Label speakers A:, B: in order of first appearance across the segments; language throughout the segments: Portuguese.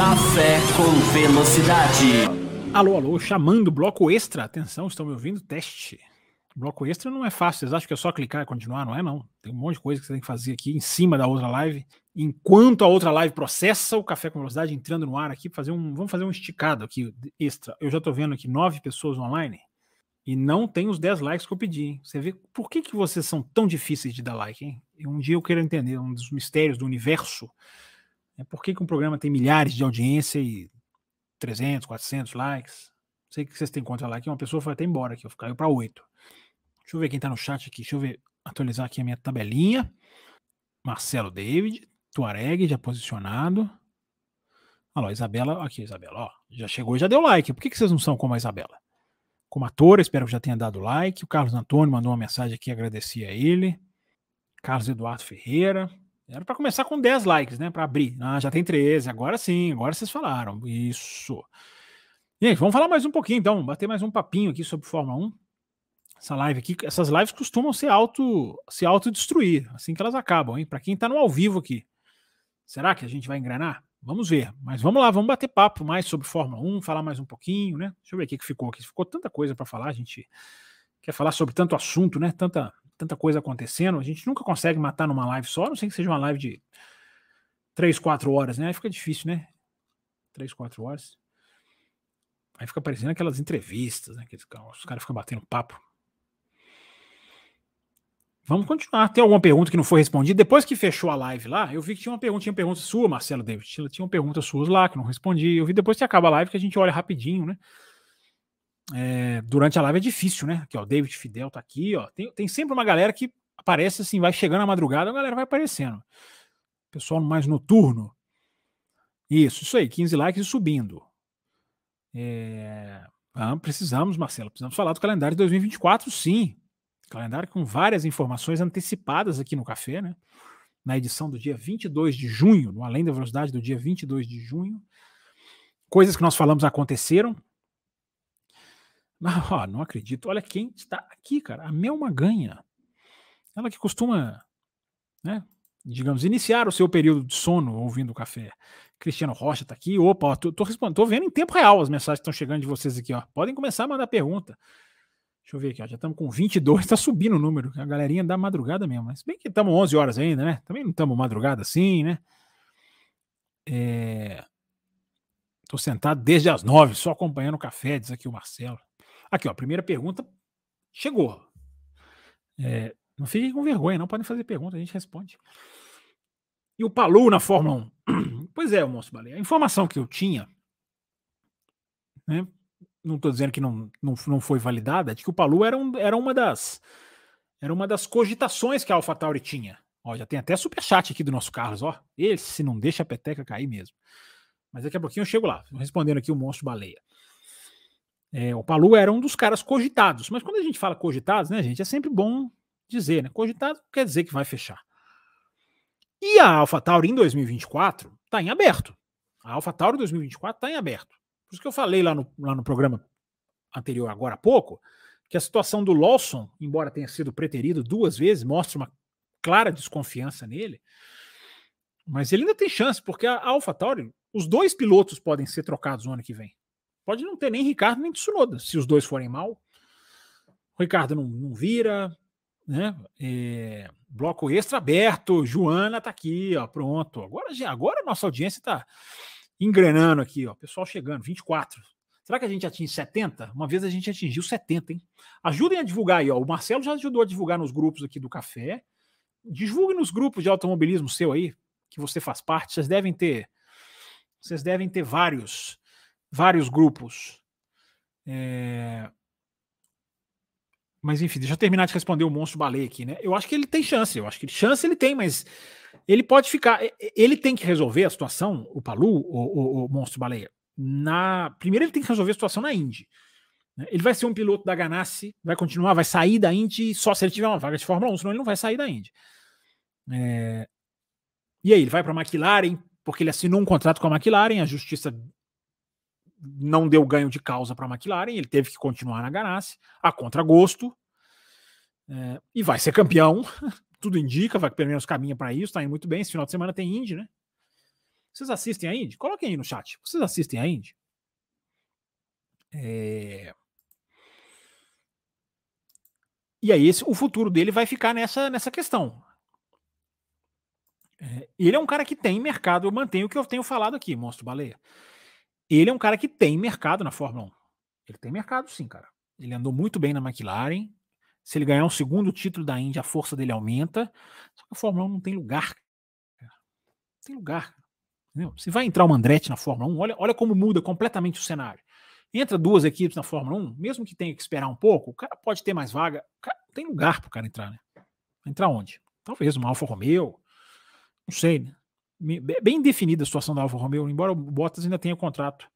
A: Café com Velocidade.
B: Alô, alô, chamando bloco extra. Atenção, estão me ouvindo? Teste. Bloco extra não é fácil, vocês acham que é só clicar e continuar? Não é, não. Tem um monte de coisa que você tem que fazer aqui em cima da outra live. Enquanto a outra live processa o café com velocidade entrando no ar aqui, fazer um, vamos fazer um esticado aqui extra. Eu já estou vendo aqui nove pessoas online e não tem os 10 likes que eu pedi. Hein? Você vê por que, que vocês são tão difíceis de dar like, hein? Um dia eu quero entender um dos mistérios do universo. É por que, que um programa tem milhares de audiência e 300, 400 likes? Sei que vocês têm contra like. Uma pessoa foi até embora aqui, caiu para 8. Deixa eu ver quem está no chat aqui. Deixa eu ver, atualizar aqui a minha tabelinha. Marcelo David, Tuareg já posicionado. Olha lá, Isabela, aqui, Isabela, ó, já chegou e já deu like. Por que, que vocês não são como a Isabela? Como atora, espero que já tenha dado like. O Carlos Antônio mandou uma mensagem aqui, agradecia a ele. Carlos Eduardo Ferreira. Era para começar com 10 likes, né? Para abrir. Ah, já tem 13. Agora sim, agora vocês falaram. Isso. Gente, vamos falar mais um pouquinho, então. Bater mais um papinho aqui sobre Fórmula 1 essa live aqui, essas lives costumam se auto se autodestruir assim que elas acabam, hein? Para quem está no ao vivo aqui. Será que a gente vai engrenar? Vamos ver. Mas vamos lá, vamos bater papo mais sobre Fórmula 1, falar mais um pouquinho, né? Deixa eu ver o que ficou aqui. Ficou tanta coisa para falar, a gente quer falar sobre tanto assunto, né? Tanta tanta coisa acontecendo. A gente nunca consegue matar numa live só, não sei que seja uma live de 3, 4 horas, né? Aí fica difícil, né? 3, 4 horas. Aí fica parecendo aquelas entrevistas, né? Que os caras ficam batendo papo. Vamos continuar. Tem alguma pergunta que não foi respondida? Depois que fechou a live lá, eu vi que tinha uma pergunta, tinha pergunta sua, Marcelo David. Tinha uma pergunta sua lá que não respondi. Eu vi depois que acaba a live que a gente olha rapidinho, né? É, durante a live é difícil, né? Aqui, ó, David Fidel tá aqui, ó. Tem, tem sempre uma galera que aparece assim, vai chegando à madrugada, a galera vai aparecendo. Pessoal mais noturno. Isso, isso aí, 15 likes e subindo. É, ah, precisamos, Marcelo, precisamos falar do calendário de 2024, sim. Calendário com várias informações antecipadas aqui no café, né? Na edição do dia 22 de junho, no Além da Velocidade do dia 22 de junho. Coisas que nós falamos aconteceram. Ó, não acredito. Olha quem está aqui, cara. A Mel Maganha. Ela que costuma, né, digamos, iniciar o seu período de sono ouvindo o café. Cristiano Rocha está aqui. Opa, ó, tô, tô, respondendo, tô vendo em tempo real as mensagens que estão chegando de vocês aqui, ó. Podem começar a mandar pergunta. Deixa eu ver aqui, ó, já estamos com 22, está subindo o número, a galerinha da madrugada mesmo. Mas bem que estamos 11 horas ainda, né? Também não estamos madrugada assim, né? É... Tô sentado desde as 9, só acompanhando o café, diz aqui o Marcelo. Aqui, ó, a primeira pergunta chegou. É... Não fiquem com vergonha, não podem fazer pergunta, a gente responde. E o Palu na Fórmula 1? pois é, o Monstro Baleia. A informação que eu tinha, né, não estou dizendo que não, não, não foi validada, de que o Palu era, um, era uma das era uma das cogitações que a AlphaTauri tinha. Ó, já tem até superchat aqui do nosso Carlos, ó. Esse não deixa a peteca cair mesmo. Mas daqui a pouquinho eu chego lá, respondendo aqui o monstro baleia. É, o Palu era um dos caras cogitados, mas quando a gente fala cogitados, né, gente, é sempre bom dizer, né? Cogitado quer dizer que vai fechar. E a AlphaTauri em 2024 está em aberto. A AlphaTauri 2024 está em aberto. Por isso que eu falei lá no, lá no programa anterior, agora há pouco, que a situação do Lawson, embora tenha sido preterido duas vezes, mostra uma clara desconfiança nele. Mas ele ainda tem chance, porque a AlphaTauri, os dois pilotos podem ser trocados no ano que vem. Pode não ter nem Ricardo nem Tsunoda, se os dois forem mal. O Ricardo não, não vira, né? É, bloco extra aberto, Joana tá aqui, ó, pronto. Agora, agora nossa audiência tá engrenando aqui, ó, pessoal chegando, 24. Será que a gente atinge 70? Uma vez a gente atingiu 70, hein? Ajudem a divulgar aí, ó. O Marcelo já ajudou a divulgar nos grupos aqui do café. Divulgue nos grupos de automobilismo seu aí, que você faz parte. Vocês devem ter. Vocês devem ter vários, vários grupos. É... Mas enfim, deixa eu terminar de responder o monstro baleia aqui, né? Eu acho que ele tem chance, eu acho que chance ele tem, mas ele pode ficar. Ele tem que resolver a situação, o Palu, o, o, o monstro baleia. Na primeiro ele tem que resolver a situação na Indy. Né? Ele vai ser um piloto da Ganassi, vai continuar, vai sair da Indy só se ele tiver uma vaga de Fórmula 1, senão ele não vai sair da Indy. É... E aí, ele vai para a McLaren, porque ele assinou um contrato com a McLaren, a justiça não deu ganho de causa para a McLaren, ele teve que continuar na Ganassi, a contragosto, é, e vai ser campeão, tudo indica, vai pelo menos caminha para isso, está indo muito bem. Esse final de semana tem Indy, né? Vocês assistem a Indy? Coloquem aí no chat. Vocês assistem a Indy? É... E aí esse, o futuro dele vai ficar nessa, nessa questão. É, ele é um cara que tem mercado, eu mantenho o que eu tenho falado aqui, Monstro Baleia. Ele é um cara que tem mercado na Fórmula 1. Ele tem mercado sim, cara. Ele andou muito bem na McLaren. Se ele ganhar um segundo título da Indy, a força dele aumenta. Só que a Fórmula 1 não tem lugar. Não tem lugar. Entendeu? Se vai entrar o Andretti na Fórmula 1, olha, olha como muda completamente o cenário. Entra duas equipes na Fórmula 1, mesmo que tenha que esperar um pouco, o cara pode ter mais vaga. Cara, tem lugar para o cara entrar, né? Entrar onde? Talvez uma Alfa Romeo. Não sei, né? Bem definida a situação da Alfa Romeo, embora o Bottas ainda tenha contrato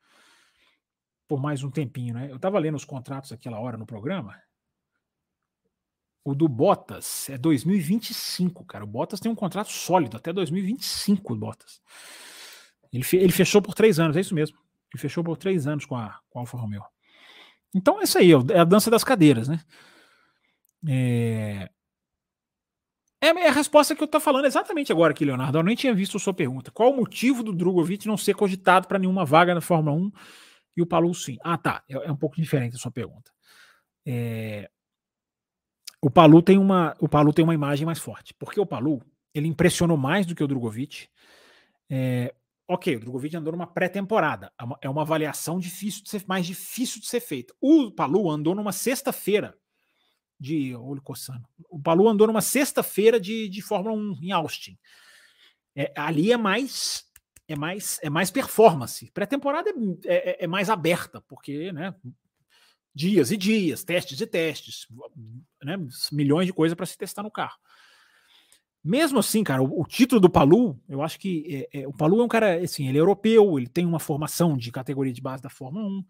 B: por mais um tempinho, né? Eu estava lendo os contratos aquela hora no programa. O do Bottas é 2025, cara. O Bottas tem um contrato sólido até 2025, o Bottas. Ele, ele fechou por três anos, é isso mesmo. Ele fechou por três anos com a, com a Alfa Romeo. Então é isso aí, é a dança das cadeiras, né? É... É, é a resposta que eu estou falando exatamente agora aqui, Leonardo. Eu nem tinha visto a sua pergunta. Qual o motivo do Drogovic não ser cogitado para nenhuma vaga na Fórmula 1 e o Palu sim? Ah, tá. É, é um pouco diferente a sua pergunta. É... O Palu tem uma, o Palu tem uma imagem mais forte, porque o Palu ele impressionou mais do que o Drogovic. É, ok, o Drogovic andou numa pré-temporada. É, é uma avaliação difícil de ser, mais difícil de ser feita. O Palu andou numa sexta-feira de. Olho coçando. O Palu andou numa sexta-feira de, de Fórmula 1 em Austin. É, ali é mais. É mais, é mais performance. Pré-temporada é, é, é, mais aberta, porque né, dias e dias, testes e testes, né, milhões de coisas para se testar no carro. Mesmo assim, cara, o, o, título do Palu, eu acho que é, é, o Palu é um cara, assim, ele é europeu, ele tem uma formação de categoria de base da Fórmula 1,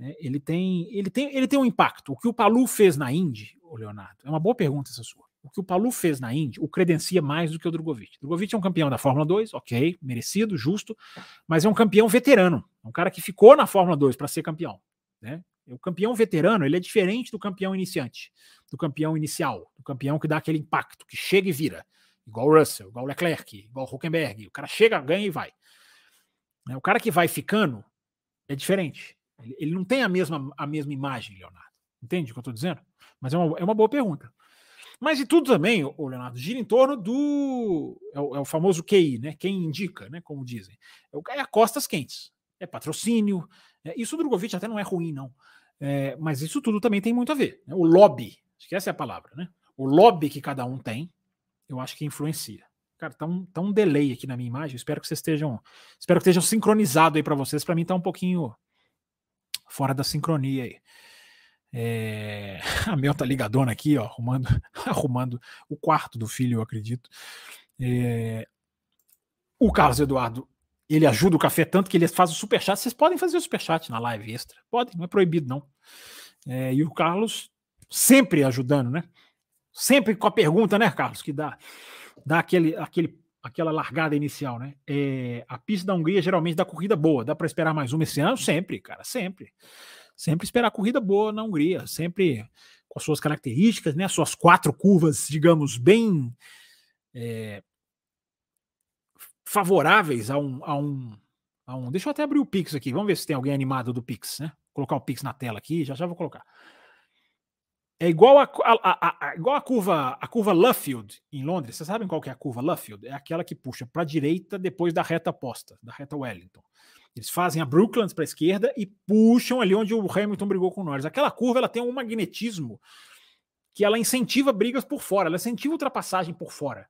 B: né, ele, tem, ele, tem, ele tem um impacto. O que o Palu fez na Indy, Leonardo, é uma boa pergunta essa sua. O que o Palu fez na Indy o credencia mais do que o Drogovic. Drogovic é um campeão da Fórmula 2, ok, merecido, justo, mas é um campeão veterano, é um cara que ficou na Fórmula 2 para ser campeão. Né? O campeão veterano ele é diferente do campeão iniciante, do campeão inicial, do campeão que dá aquele impacto, que chega e vira. Igual o Russell, igual o Leclerc, igual o Huckenberg. O cara chega, ganha e vai. O cara que vai ficando é diferente. Ele, não tem a mesma, a mesma imagem, Leonardo. Entende o que eu estou dizendo? Mas é uma, é uma boa pergunta. Mas e tudo também, o Leonardo, gira em torno do. É o, é o, famoso QI, né? Quem indica, né? Como dizem. É, é a costas quentes. É patrocínio. É, isso o Drogovic até não é ruim, não. É, mas isso tudo também tem muito a ver. Né? O lobby, acho que essa é a palavra, né? O lobby que cada um tem, eu acho que influencia. Cara, tá um, tá um delay aqui na minha imagem. Espero que vocês estejam. Espero que estejam sincronizado aí para vocês. Para mim tá um pouquinho fora da sincronia aí. É... A Mel tá ligadona aqui, ó, arrumando, arrumando o quarto do filho, eu acredito. É... O Carlos Eduardo ele ajuda o café tanto que ele faz o superchat. Vocês podem fazer o superchat na live extra. Podem, não é proibido, não. É, e o Carlos sempre ajudando, né? Sempre com a pergunta, né, Carlos? Que dá, dá aquele, aquele, aquela largada inicial, né? É, a pista da Hungria geralmente dá corrida boa. Dá para esperar mais uma esse ano? Sempre, cara, sempre. Sempre esperar corrida boa na Hungria. Sempre com as suas características, né? Suas quatro curvas, digamos, bem. É, favoráveis a um, a um, a um. Deixa eu até abrir o Pix aqui. Vamos ver se tem alguém animado do Pix, né? Vou colocar o Pix na tela aqui, já já vou colocar. É igual a, a, a, igual a curva a curva Luffield em Londres. Vocês sabem qual que é a curva Luffield? É aquela que puxa para a direita depois da reta posta, da reta Wellington. Eles fazem a Brooklands para a esquerda e puxam ali onde o Hamilton brigou com o Norris. Aquela curva ela tem um magnetismo que ela incentiva brigas por fora, ela incentiva ultrapassagem por fora.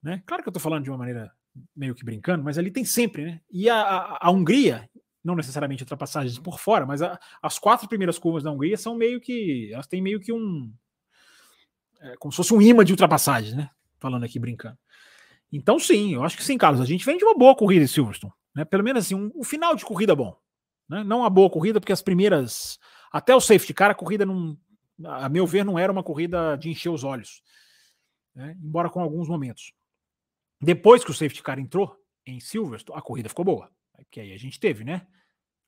B: Né? Claro que eu estou falando de uma maneira meio que brincando, mas ali tem sempre, né? E a, a, a Hungria, não necessariamente ultrapassagens por fora, mas a, as quatro primeiras curvas da Hungria são meio que. Elas têm meio que um. É, como se fosse um imã de ultrapassagens, né? Falando aqui brincando. Então, sim, eu acho que sim, Carlos. A gente vem de uma boa corrida em Silverstone. Né? Pelo menos assim, um, um final de corrida bom. Né? Não uma boa corrida, porque as primeiras. Até o safety car, a corrida não. A meu ver, não era uma corrida de encher os olhos. Né? Embora com alguns momentos. Depois que o safety car entrou em Silverstone, a corrida ficou boa. Que aí a gente teve, né?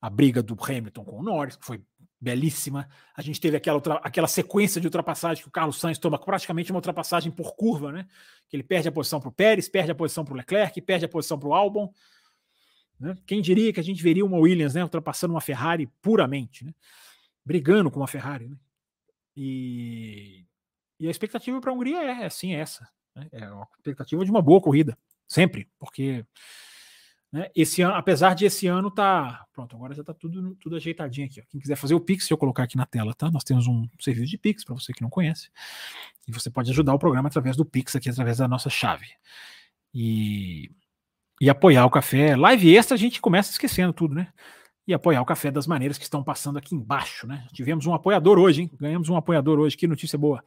B: a briga do Hamilton com o Norris, que foi belíssima. A gente teve aquela, aquela sequência de ultrapassagem que o Carlos Sainz toma praticamente uma ultrapassagem por curva, né? Que ele perde a posição para o Pérez, perde a posição para o Leclerc, perde a posição para o Albon. Né? Quem diria que a gente veria uma Williams né, ultrapassando uma Ferrari puramente, né? brigando com uma Ferrari. Né? E, e a expectativa para a Hungria é, é sim essa. Né? É uma expectativa de uma boa corrida, sempre, porque né, esse ano, apesar de esse ano tá pronto, agora já está tudo, tudo ajeitadinho aqui. Ó. Quem quiser fazer o Pix, eu colocar aqui na tela, tá? Nós temos um serviço de Pix para você que não conhece, e você pode ajudar o programa através do Pix aqui, através da nossa chave. E, e apoiar o café. Live extra a gente começa esquecendo tudo, né? E apoiar o café das maneiras que estão passando aqui embaixo, né? Tivemos um apoiador hoje, hein? Ganhamos um apoiador hoje, que notícia boa.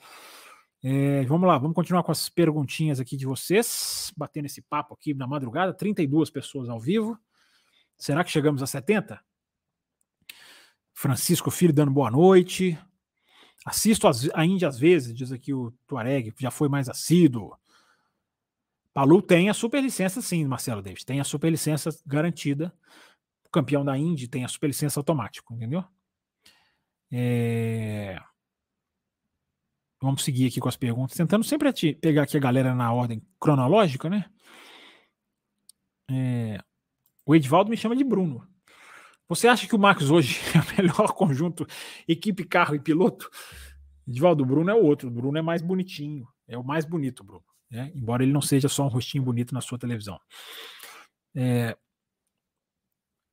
B: É, vamos lá, vamos continuar com as perguntinhas aqui de vocês, batendo esse papo aqui na madrugada, 32 pessoas ao vivo. Será que chegamos a 70? Francisco Filho dando boa noite. Assisto a Índia às vezes, diz aqui o Tuareg, já foi mais assíduo. Palu tem a superlicença sim, Marcelo Davis, tem a superlicença garantida. O campeão da Indy tem a superlicença automática, entendeu? É... Vamos seguir aqui com as perguntas, tentando sempre pegar aqui a galera na ordem cronológica, né? É, o Edvaldo me chama de Bruno. Você acha que o Max hoje é o melhor conjunto equipe, carro e piloto? Edvaldo, Bruno é o outro. O Bruno é mais bonitinho. É o mais bonito, Bruno. Né? Embora ele não seja só um rostinho bonito na sua televisão. É,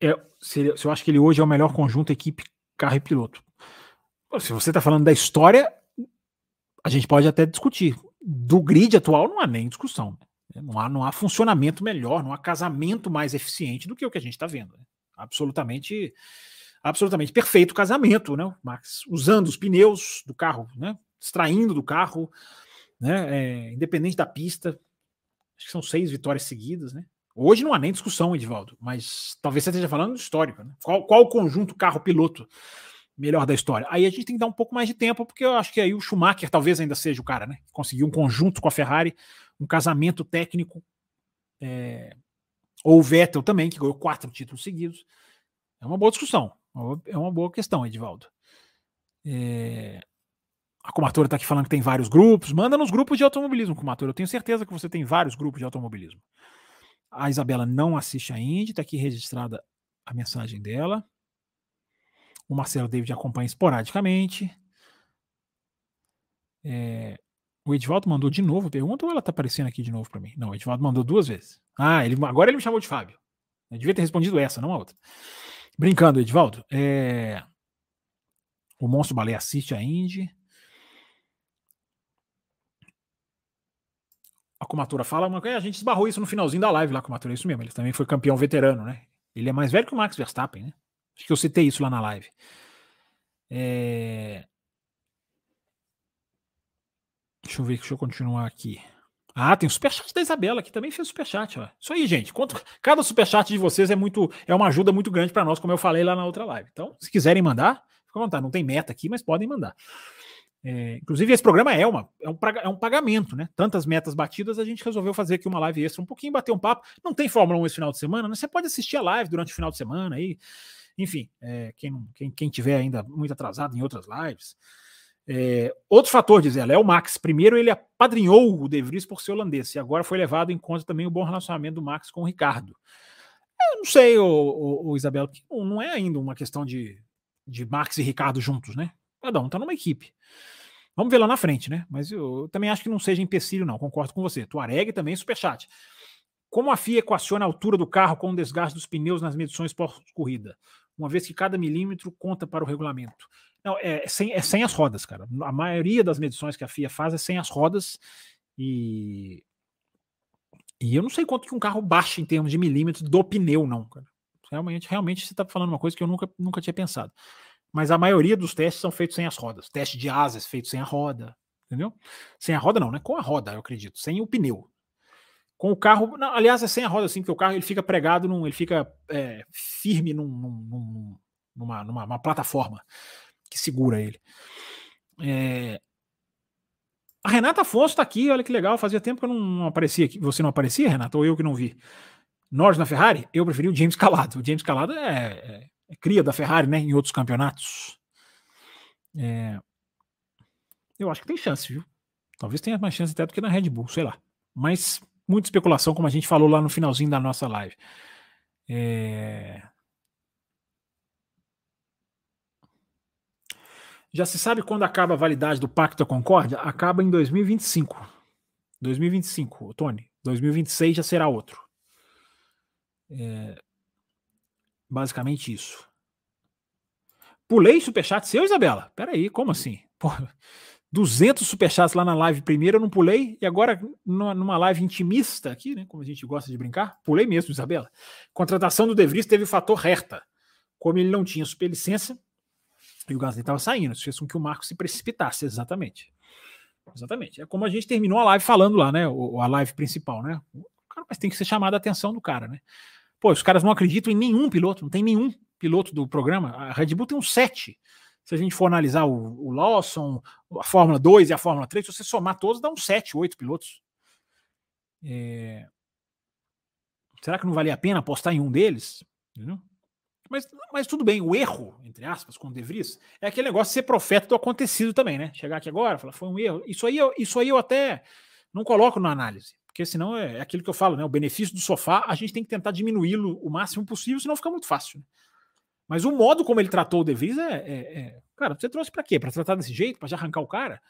B: é, seria, eu acho que ele hoje é o melhor conjunto equipe, carro e piloto. Se você está falando da história, a gente pode até discutir. Do grid atual não há nem discussão. Né? Não há, não há funcionamento melhor, não há casamento mais eficiente do que o que a gente está vendo. Né? Absolutamente, absolutamente perfeito casamento, né? Max usando os pneus do carro, né? Extraindo do carro, né? É, independente da pista. Acho que são seis vitórias seguidas, né? Hoje não há nem discussão, Edivaldo, mas talvez você esteja falando histórico, né? Qual, qual o conjunto carro-piloto melhor da história. Aí a gente tem que dar um pouco mais de tempo, porque eu acho que aí o Schumacher talvez ainda seja o cara, né? Conseguiu um conjunto com a Ferrari, um casamento técnico. É... Ou o Vettel também, que ganhou quatro títulos seguidos. É uma boa discussão. É uma boa questão, Edivaldo. É... A Comatura está aqui falando que tem vários grupos. Manda nos grupos de automobilismo, Comatura. Eu tenho certeza que você tem vários grupos de automobilismo. A Isabela não assiste a Indy, está aqui registrada a mensagem dela. O Marcelo David acompanha esporadicamente. É, o Edvaldo mandou de novo a pergunta ou ela tá aparecendo aqui de novo para mim? Não, o Edvaldo mandou duas vezes. Ah, ele, agora ele me chamou de Fábio. Eu devia ter respondido essa, não a outra. Brincando, Edvaldo. É, o Monstro Balé assiste a Indy. A Comatura fala, uma a gente esbarrou isso no finalzinho da live lá Comatura, é isso mesmo. Ele também foi campeão veterano, né? Ele é mais velho que o Max Verstappen, né? Que eu citei isso lá na live. É... Deixa eu ver, deixa eu continuar aqui. Ah, tem o superchat da Isabela, que também fez superchat. Ó. Isso aí, gente. Quanto, cada superchat de vocês é muito é uma ajuda muito grande para nós, como eu falei lá na outra live. Então, se quiserem mandar, fica à vontade. Não tem meta aqui, mas podem mandar. É, inclusive, esse programa é, uma, é, um, é um pagamento, né? Tantas metas batidas, a gente resolveu fazer aqui uma live extra, um pouquinho, bater um papo. Não tem Fórmula 1 esse final de semana, né? Você pode assistir a live durante o final de semana aí. Enfim, é, quem, quem, quem tiver ainda muito atrasado em outras lives. É, outro fator, diz ela, é o Max. Primeiro, ele apadrinhou o De Vries por ser holandês, e agora foi levado em conta também o bom relacionamento do Max com o Ricardo. Eu não sei, o, o Isabel, não é ainda uma questão de, de Max e Ricardo juntos, né? Cada um tá numa equipe. Vamos ver lá na frente, né? Mas eu, eu também acho que não seja empecilho, não. Concordo com você. Tuareg também, superchat. Como a FIA equaciona a altura do carro com o desgaste dos pneus nas medições pós-corrida? Uma vez que cada milímetro conta para o regulamento. Não, é, é sem, é sem as rodas, cara. A maioria das medições que a FIA faz é sem as rodas e. E eu não sei quanto que um carro baixa em termos de milímetros do pneu, não, cara. Realmente, realmente você está falando uma coisa que eu nunca, nunca tinha pensado. Mas a maioria dos testes são feitos sem as rodas. Teste de asas feito sem a roda, entendeu? Sem a roda não, né? Com a roda, eu acredito. Sem o pneu com o carro. Não, aliás, é sem a roda, assim, porque o carro ele fica pregado, num, ele fica é, firme num, num, numa, numa, plataforma que segura ele. É... A Renata Afonso está aqui, olha que legal. Fazia tempo que eu não aparecia aqui. Você não aparecia, Renata? Ou eu que não vi? Norris na Ferrari? Eu preferi o James Calado. O James Calado é, é, é cria da Ferrari, né? Em outros campeonatos. É, eu acho que tem chance, viu? Talvez tenha mais chance até do que na Red Bull, sei lá. Mas muita especulação, como a gente falou lá no finalzinho da nossa live. É... Já se sabe quando acaba a validade do Pacto da Concórdia? Acaba em 2025. 2025, Tony. 2026 já será outro. É... Basicamente isso. Pulei superchat seu, Isabela? Peraí, como assim? Porra, 200 superchats lá na live primeiro, eu não pulei, e agora numa, live intimista aqui, né, como a gente gosta de brincar, pulei mesmo, Isabela. Contratação do De Vries teve o fator Herta. Como ele não tinha superlicença, e o Gasly estava saindo, isso fez com que o Marco se precipitasse, exatamente. Exatamente. É como a gente terminou a live falando lá, né? O, a live principal, né? Cara, mas tem que ser chamada a atenção do cara, né? Pô, os caras não acreditam em nenhum piloto, não tem nenhum piloto do programa. A Red Bull tem um sete se a gente for analisar o, o Lawson, a Fórmula 2 e a Fórmula 3, se você somar todos, dá uns 7, 8 pilotos. É... Será que não valia a pena apostar em um deles? Mas, mas tudo bem, o erro, entre aspas, com o De Vries, é aquele negócio de ser profeta do acontecido também, né? Chegar aqui agora, falar, foi um erro. Isso aí, isso aí eu até não coloco na análise, porque senão é, é aquilo que eu falo, né? O benefício do sofá, a gente tem que tentar diminuí-lo o máximo possível, senão fica muito fácil. Né? Mas o modo como ele tratou o De Vries é, é, é... Cara, você trouxe para quê? Para tratar desse jeito? Para já arrancar o cara?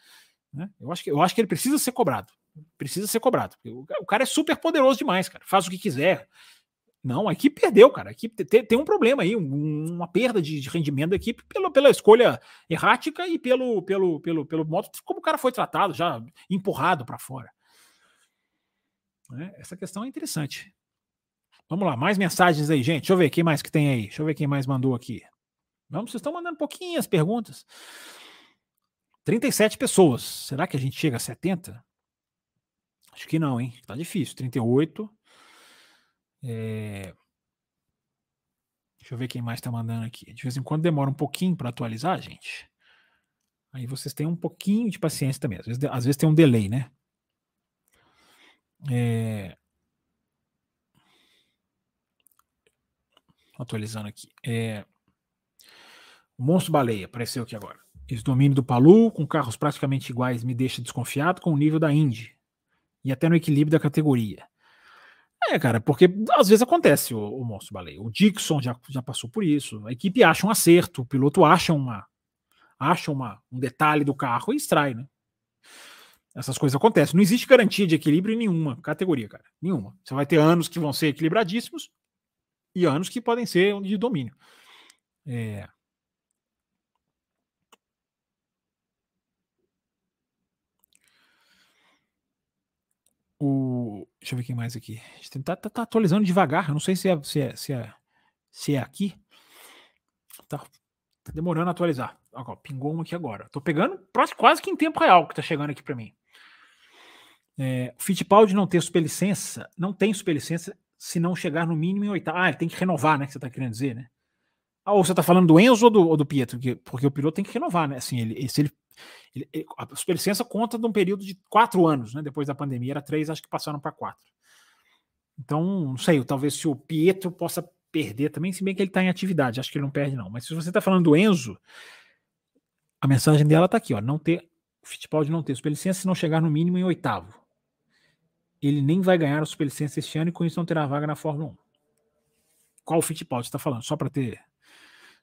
B: Né? Eu, acho que, eu acho que ele precisa ser cobrado. Precisa ser cobrado. O, o cara é super poderoso demais, cara. Faz o que quiser. Não, a equipe perdeu, cara. A equipe tem, tem um problema aí, um, uma perda de, de, rendimento da equipe pela, pela escolha errática e pelo, pelo, pelo, pelo modo como o cara foi tratado, já empurrado para fora. Né? Essa questão é interessante. Vamos lá, mais mensagens aí, gente. Deixa eu ver quem mais que tem aí. Deixa eu ver quem mais mandou aqui. Vamos, vocês estão mandando pouquinhas perguntas. 37 pessoas. Será que a gente chega a 70? Acho que não, hein? Tá difícil. 38. É... Deixa eu ver quem mais está mandando aqui. De vez em quando demora um pouquinho para atualizar, gente. Aí vocês têm um pouquinho de paciência também. Às vezes, às vezes tem um delay, né? É... atualizando aqui. É, o Monstro Baleia apareceu aqui agora. Esse domínio do Palu, com carros praticamente iguais, me deixa desconfiado com o nível da Indy. E até no equilíbrio da categoria. É, cara, porque às vezes acontece o, o Monstro Baleia. O Dixon já, já passou por isso. A equipe acha um acerto, o piloto acha uma acha uma, um detalhe do carro e extrai, né? Essas coisas acontecem. Não existe garantia de equilíbrio em nenhuma categoria, cara. Nenhuma. Você vai ter anos que vão ser equilibradíssimos e anos que podem ser de domínio. É... O... Deixa eu ver quem mais aqui. Tá, tá, tá, atualizando devagar. Eu não sei se é, se é, se é, se é aqui. Tá, tá demorando a atualizar. Ó, pingou um aqui agora. Tô pegando quase que em tempo real que tá chegando aqui para mim. É, o Fittipaldi não ter superlicença, não tem superlicença se não chegar no mínimo em oitavo. Ah, ele tem que renovar, né? Que você está querendo dizer, né? Ah, ou você está falando do Enzo ou do, ou do Pietro? Porque, porque, o piloto tem que renovar, né? Assim, ele, se ele, ele, ele, a superlicença conta de um período de quatro anos, né? Depois da pandemia era três, acho que passaram para quatro. Então, não sei, talvez se o Pietro possa perder também, se bem que ele está em atividade, acho que ele não perde, não. Mas se você está falando do Enzo, a mensagem dela está aqui, ó. Não ter, o Fittipaldi não ter superlicença se não chegar no mínimo em oitavo ele nem vai ganhar a superlicença este ano e com isso não terá vaga na Fórmula 1. Qual o Fittipaldi está falando? Só para ter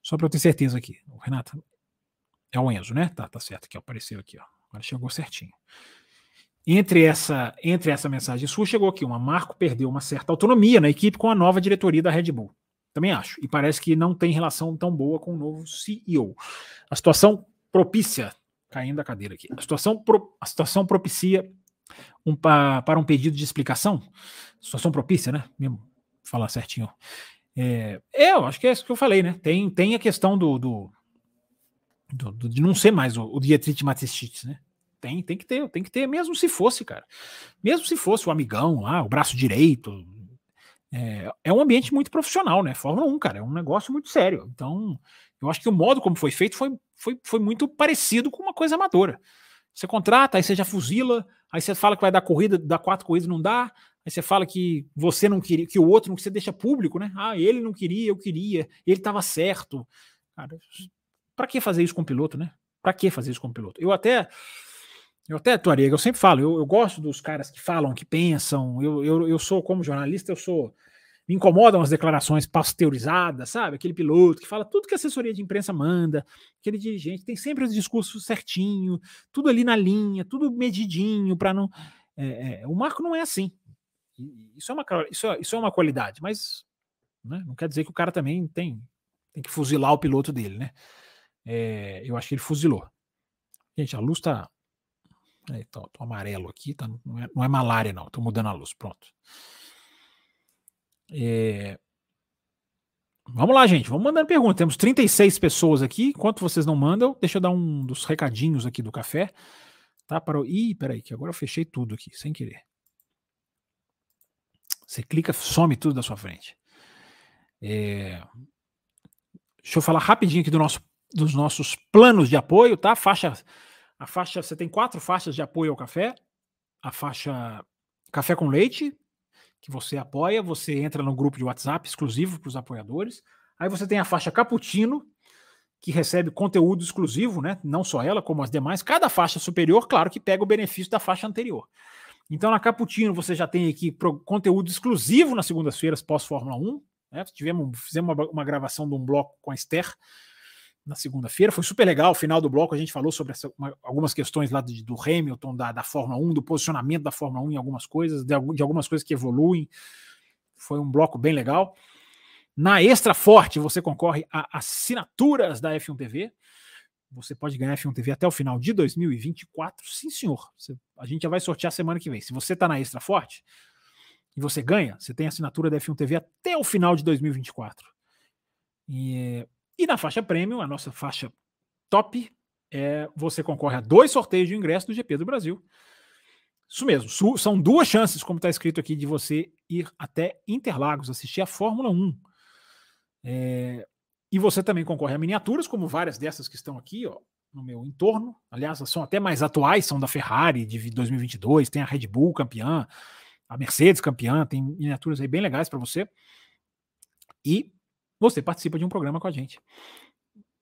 B: só para ter certeza aqui. O Renato é o Enzo, né? Tá, tá certo aqui, apareceu aqui, ó. Agora chegou certinho. Entre essa, entre essa mensagem sua chegou aqui, uma Marco perdeu uma certa autonomia na equipe com a nova diretoria da Red Bull. Também acho. E parece que não tem relação tão boa com o novo CEO. A situação propícia, caindo a cadeira aqui. A situação, pro, a situação propicia um, pa, para um pedido de explicação, situação propícia, né? Mesmo falar certinho. É, é, eu acho que é isso que eu falei, né? Tem, tem a questão do, do, do, do de não ser mais o, o Dietrich Mateschitz, né? Tem, tem que ter, tem que ter, mesmo se fosse, cara. Mesmo se fosse o amigão lá, o braço direito. É, é um ambiente muito profissional, né? Fórmula 1, cara, é um negócio muito sério. Então, eu acho que o modo como foi feito foi, foi, foi muito parecido com uma coisa amadora. Você contrata, aí você já fuzila, aí você fala que vai dar corrida, dá quatro corridas, não dá, aí você fala que você não queria, que o outro não você deixa público, né? Ah, ele não queria, eu queria, ele estava certo. Cara, para que fazer isso com o piloto, né? Para que fazer isso com o piloto? Eu até eu até, Tuarega, eu sempre falo, eu, eu, gosto dos caras que falam, que pensam. Eu, eu, eu sou, como jornalista, eu sou. Me incomodam as declarações pasteurizadas, sabe? Aquele piloto que fala tudo que a assessoria de imprensa manda, aquele dirigente tem sempre os discursos certinho, tudo ali na linha, tudo medidinho para não. É, é, o Marco não é assim. Isso é uma, isso é, isso é uma qualidade, mas né, não quer dizer que o cara também tem, tem que fuzilar o piloto dele, né? É, eu acho que ele fuzilou. Gente, a luz está Aí, tô, tô, amarelo aqui, tá, não, é, não é malária, não. Tô mudando a luz, pronto. É... Vamos lá, gente. Vamos mandando pergunta. Temos 36 pessoas aqui. Enquanto vocês não mandam, deixa eu dar um dos recadinhos aqui do café. Tá? Para o... Ih, peraí, que agora eu fechei tudo aqui, sem querer. Você clica, some tudo da sua frente. É... Deixa eu falar rapidinho aqui do nosso, dos nossos planos de apoio, tá? Faixa a faixa, você tem quatro faixas de apoio ao café. A faixa café com leite, que você apoia, você entra no grupo de WhatsApp exclusivo para os apoiadores. Aí você tem a faixa cappuccino, que recebe conteúdo exclusivo, né? Não só ela, como as demais. Cada faixa superior, claro que pega o benefício da faixa anterior. Então, na Cappuccino, você já tem aqui conteúdo exclusivo nas segundas-feiras pós-Fórmula 1. Né? Tivemos, fizemos uma, uma, gravação de um bloco com a Esther, na segunda-feira. Foi super legal. O final do bloco a gente falou sobre essa, uma, algumas questões lá de, do Hamilton, da, da Fórmula 1, do posicionamento da Fórmula 1 em algumas coisas, de, de algumas coisas que evoluem. Foi um bloco bem legal. Na Extra Forte, você concorre a assinaturas da F1 TV. Você pode ganhar F1 TV até o final de 2024. Sim, senhor. Você, a gente já vai sortear semana que vem. Se você está na Extra Forte e você ganha, você tem assinatura da F1 TV até o final de 2024. E e na faixa premium, a nossa faixa top, é, você concorre a dois sorteios de ingresso do GP do Brasil. Isso mesmo, são duas chances, como está escrito aqui, de você ir até Interlagos, assistir a Fórmula 1. É, e você também concorre a miniaturas, como várias dessas que estão aqui, ó, no meu entorno. Aliás, são até mais atuais, são da Ferrari de 2022, tem a Red Bull campeã, a Mercedes campeã, tem miniaturas aí bem legais para você. E você participa de um programa com a gente.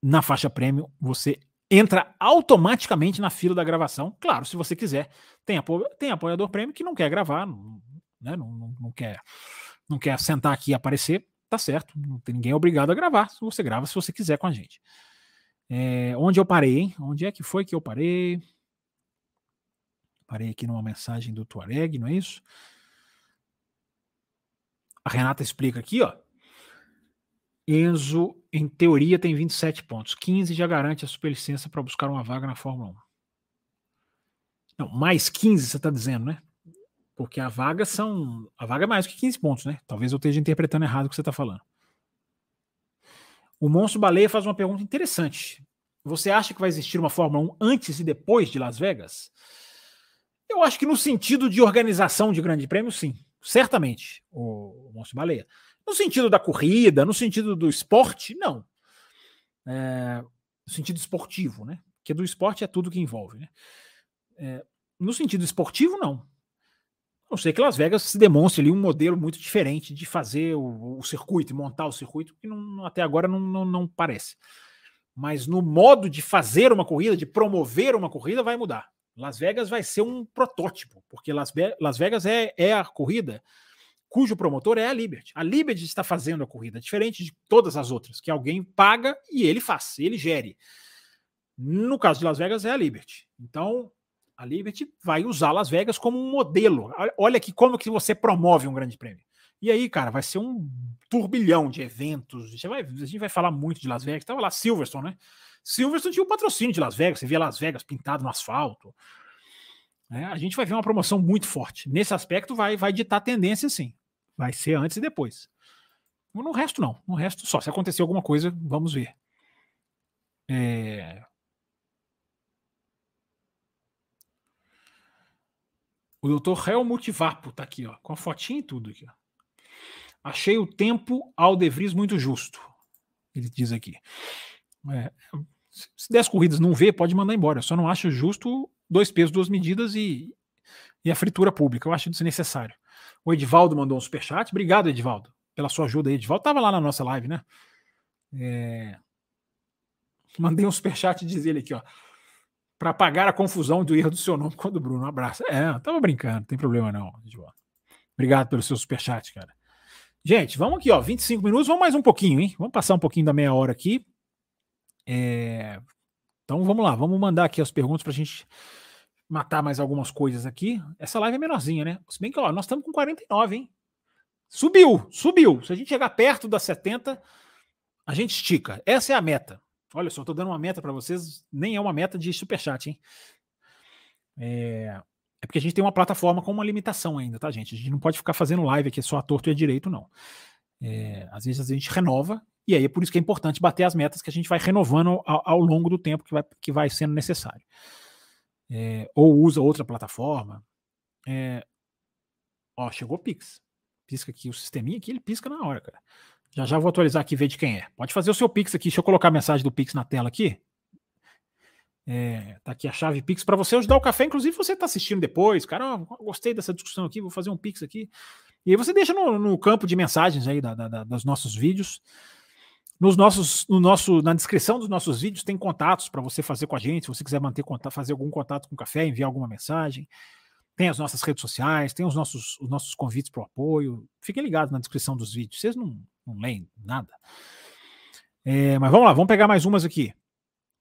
B: Na faixa prêmio, você entra automaticamente na fila da gravação. Claro, se você quiser. Tem, apo tem apoiador prêmio que não quer gravar, não, né, não, não, não, quer, não quer sentar aqui e aparecer. Tá certo, não tem ninguém obrigado a gravar. Você grava se você quiser com a gente. É, onde eu parei, hein? Onde é que foi que eu parei? Parei aqui numa mensagem do Tuareg, não é isso? A Renata explica aqui, ó. Enzo, em teoria, tem 27 pontos. 15 já garante a superlicença para buscar uma vaga na Fórmula 1. Não, mais 15 você está dizendo, né? Porque a vaga são. A vaga é mais que 15 pontos, né? Talvez eu esteja interpretando errado o que você está falando. O Monstro Baleia faz uma pergunta interessante. Você acha que vai existir uma Fórmula 1 antes e depois de Las Vegas? Eu acho que no sentido de organização de grande prêmio, sim. Certamente, o Monstro Baleia. No sentido da corrida, no sentido do esporte, não. É, no sentido esportivo, né? Porque do esporte é tudo que envolve, né? É, no sentido esportivo, não. Não sei que Las Vegas se demonstre ali um modelo muito diferente de fazer o, o circuito, montar o circuito, que não, até agora não, não, não, parece. Mas no modo de fazer uma corrida, de promover uma corrida, vai mudar. Las Vegas vai ser um protótipo, porque Las, Las Vegas é, é a corrida cujo promotor é a Liberty. A Liberty está fazendo a corrida, diferente de todas as outras, que alguém paga e ele faz, ele gere. No caso de Las Vegas é a Liberty. Então, a Liberty vai usar Las Vegas como um modelo. Olha aqui como que você promove um grande prêmio. E aí, cara, vai ser um turbilhão de eventos. Gente vai, a gente vai falar muito de Las Vegas. Tava lá Silverstone, né? Silverstone tinha o patrocínio de Las Vegas. Você via Las Vegas pintado no asfalto. É, a gente vai ver uma promoção muito forte. Nesse aspecto, vai, vai ditar tendência, sim. Vai ser antes e depois. No resto, não. No resto, só. Se acontecer alguma coisa, vamos ver. É... O doutor Helmut Vapo tá aqui, ó, com a fotinha e tudo aqui. Ó. Achei o tempo ao De Vries muito justo. Ele diz aqui. É, se 10 corridas não vê, pode mandar embora. Eu só não acho justo dois pesos, duas medidas e, e a fritura pública. Eu acho desnecessário. O Edivaldo mandou um superchat. Obrigado, Edivaldo, pela sua ajuda aí. Edivaldo estava lá na nossa live, né? É... Mandei um superchat e diz ele aqui, ó. Para apagar a confusão do erro do seu nome quando o Bruno. Um abraço. É, tava brincando, não tem problema não, Edivaldo. Obrigado pelo seu superchat, cara. Gente, vamos aqui, ó. 25 minutos, vamos mais um pouquinho, hein? Vamos passar um pouquinho da meia hora aqui. É... Então vamos lá, vamos mandar aqui as perguntas para a gente matar mais algumas coisas aqui. Essa live é menorzinha, né? Se bem que ó, nós estamos com 49, hein? Subiu, subiu. Se a gente chegar perto das 70, a gente estica. Essa é a meta. Olha só, estou dando uma meta para vocês, nem é uma meta de superchat, hein? É... é porque a gente tem uma plataforma com uma limitação ainda, tá, gente? A gente não pode ficar fazendo live aqui só a torto e a direito, não. É... Às vezes a gente renova, e aí é por isso que é importante bater as metas que a gente vai renovando ao, ao longo do tempo que vai, que vai sendo necessário é, ou usa outra plataforma. É, ó, chegou o Pix. Pisca aqui o sisteminha aqui, ele pisca na hora, cara. Já já vou atualizar aqui e ver de quem é. Pode fazer o seu Pix aqui. Deixa eu colocar a mensagem do Pix na tela aqui. É, tá aqui a chave Pix para você ajudar o café. Inclusive, você está assistindo depois. Cara, ó, gostei dessa discussão aqui, vou fazer um Pix aqui. E aí você deixa no, no campo de mensagens aí da, da, da, dos nossos vídeos. Nos nossos, no nosso, na descrição dos nossos vídeos tem contatos para você fazer com a gente, se você quiser manter contato, fazer algum contato com o café, enviar alguma mensagem. Tem as nossas redes sociais, tem os nossos, os nossos convites para o apoio. Fiquem ligados na descrição dos vídeos. Vocês não, não leem nada. É, mas vamos lá, vamos pegar mais umas aqui.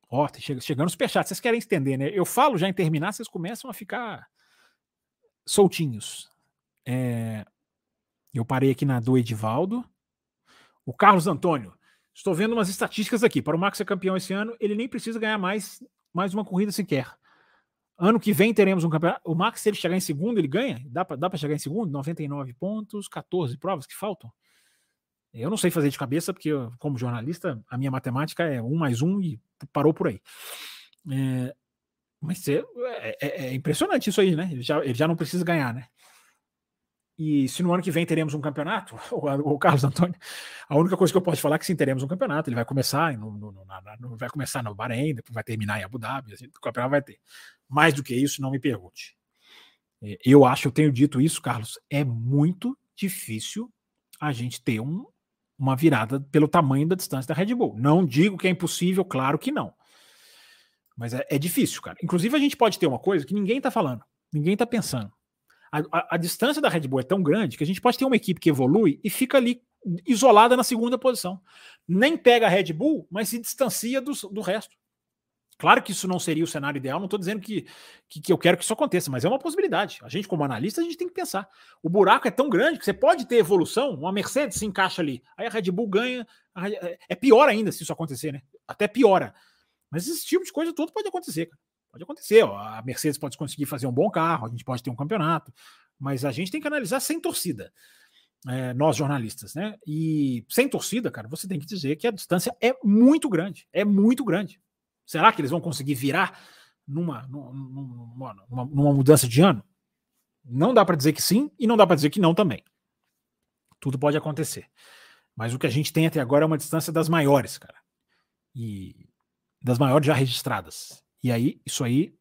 B: Ó, oh, chegando superchat. Vocês querem entender, né? Eu falo já em terminar, vocês começam a ficar soltinhos. É, eu parei aqui na do Edivaldo. O Carlos Antônio. Estou vendo umas estatísticas aqui. Para o Max ser campeão esse ano, ele nem precisa ganhar mais, mais uma corrida sequer. Ano que vem teremos um campeonato. O Max, se ele chegar em segundo, ele ganha? Dá para chegar em segundo? 99 pontos, 14 provas que faltam. Eu não sei fazer de cabeça, porque eu, como jornalista, a minha matemática é um mais um e parou por aí. É, mas é, é, é, impressionante isso aí, né? Ele já, ele já não precisa ganhar, né? E se no ano que vem teremos um campeonato, o, Carlos Antônio, a única coisa que eu posso falar é que sim, teremos um campeonato. Ele vai começar no, no, no, vai começar no Bahrein, depois vai terminar em Abu Dhabi, assim, o campeonato vai ter. Mais do que isso, não me pergunte. É, eu acho, eu tenho dito isso, Carlos, é muito difícil a gente ter um, uma virada pelo tamanho da distância da Red Bull. Não digo que é impossível, claro que não. Mas é, é difícil, cara. Inclusive, a gente pode ter uma coisa que ninguém está falando, ninguém está pensando a, a, a, distância da Red Bull é tão grande que a gente pode ter uma equipe que evolui e fica ali isolada na segunda posição. Nem pega a Red Bull, mas se distancia do, do resto. Claro que isso não seria o cenário ideal, não estou dizendo que, que, que, eu quero que isso aconteça, mas é uma possibilidade. A gente, como analista, a gente tem que pensar. O buraco é tão grande que você pode ter evolução, uma Mercedes se encaixa ali, aí a Red Bull ganha. É pior ainda se isso acontecer, né? Até piora. Mas esse tipo de coisa tudo pode acontecer, cara. Pode acontecer, ó, a Mercedes pode conseguir fazer um bom carro, a gente pode ter um campeonato, mas a gente tem que analisar sem torcida. É, nós jornalistas, né? E sem torcida, cara, você tem que dizer que a distância é muito grande, é muito grande. Será que eles vão conseguir virar numa, numa, numa, numa mudança de ano? Não dá para dizer que sim e não dá para dizer que não também. Tudo pode acontecer. Mas o que a gente tem até agora é uma distância das maiores, cara. E das maiores já registradas. E aí, isso aí,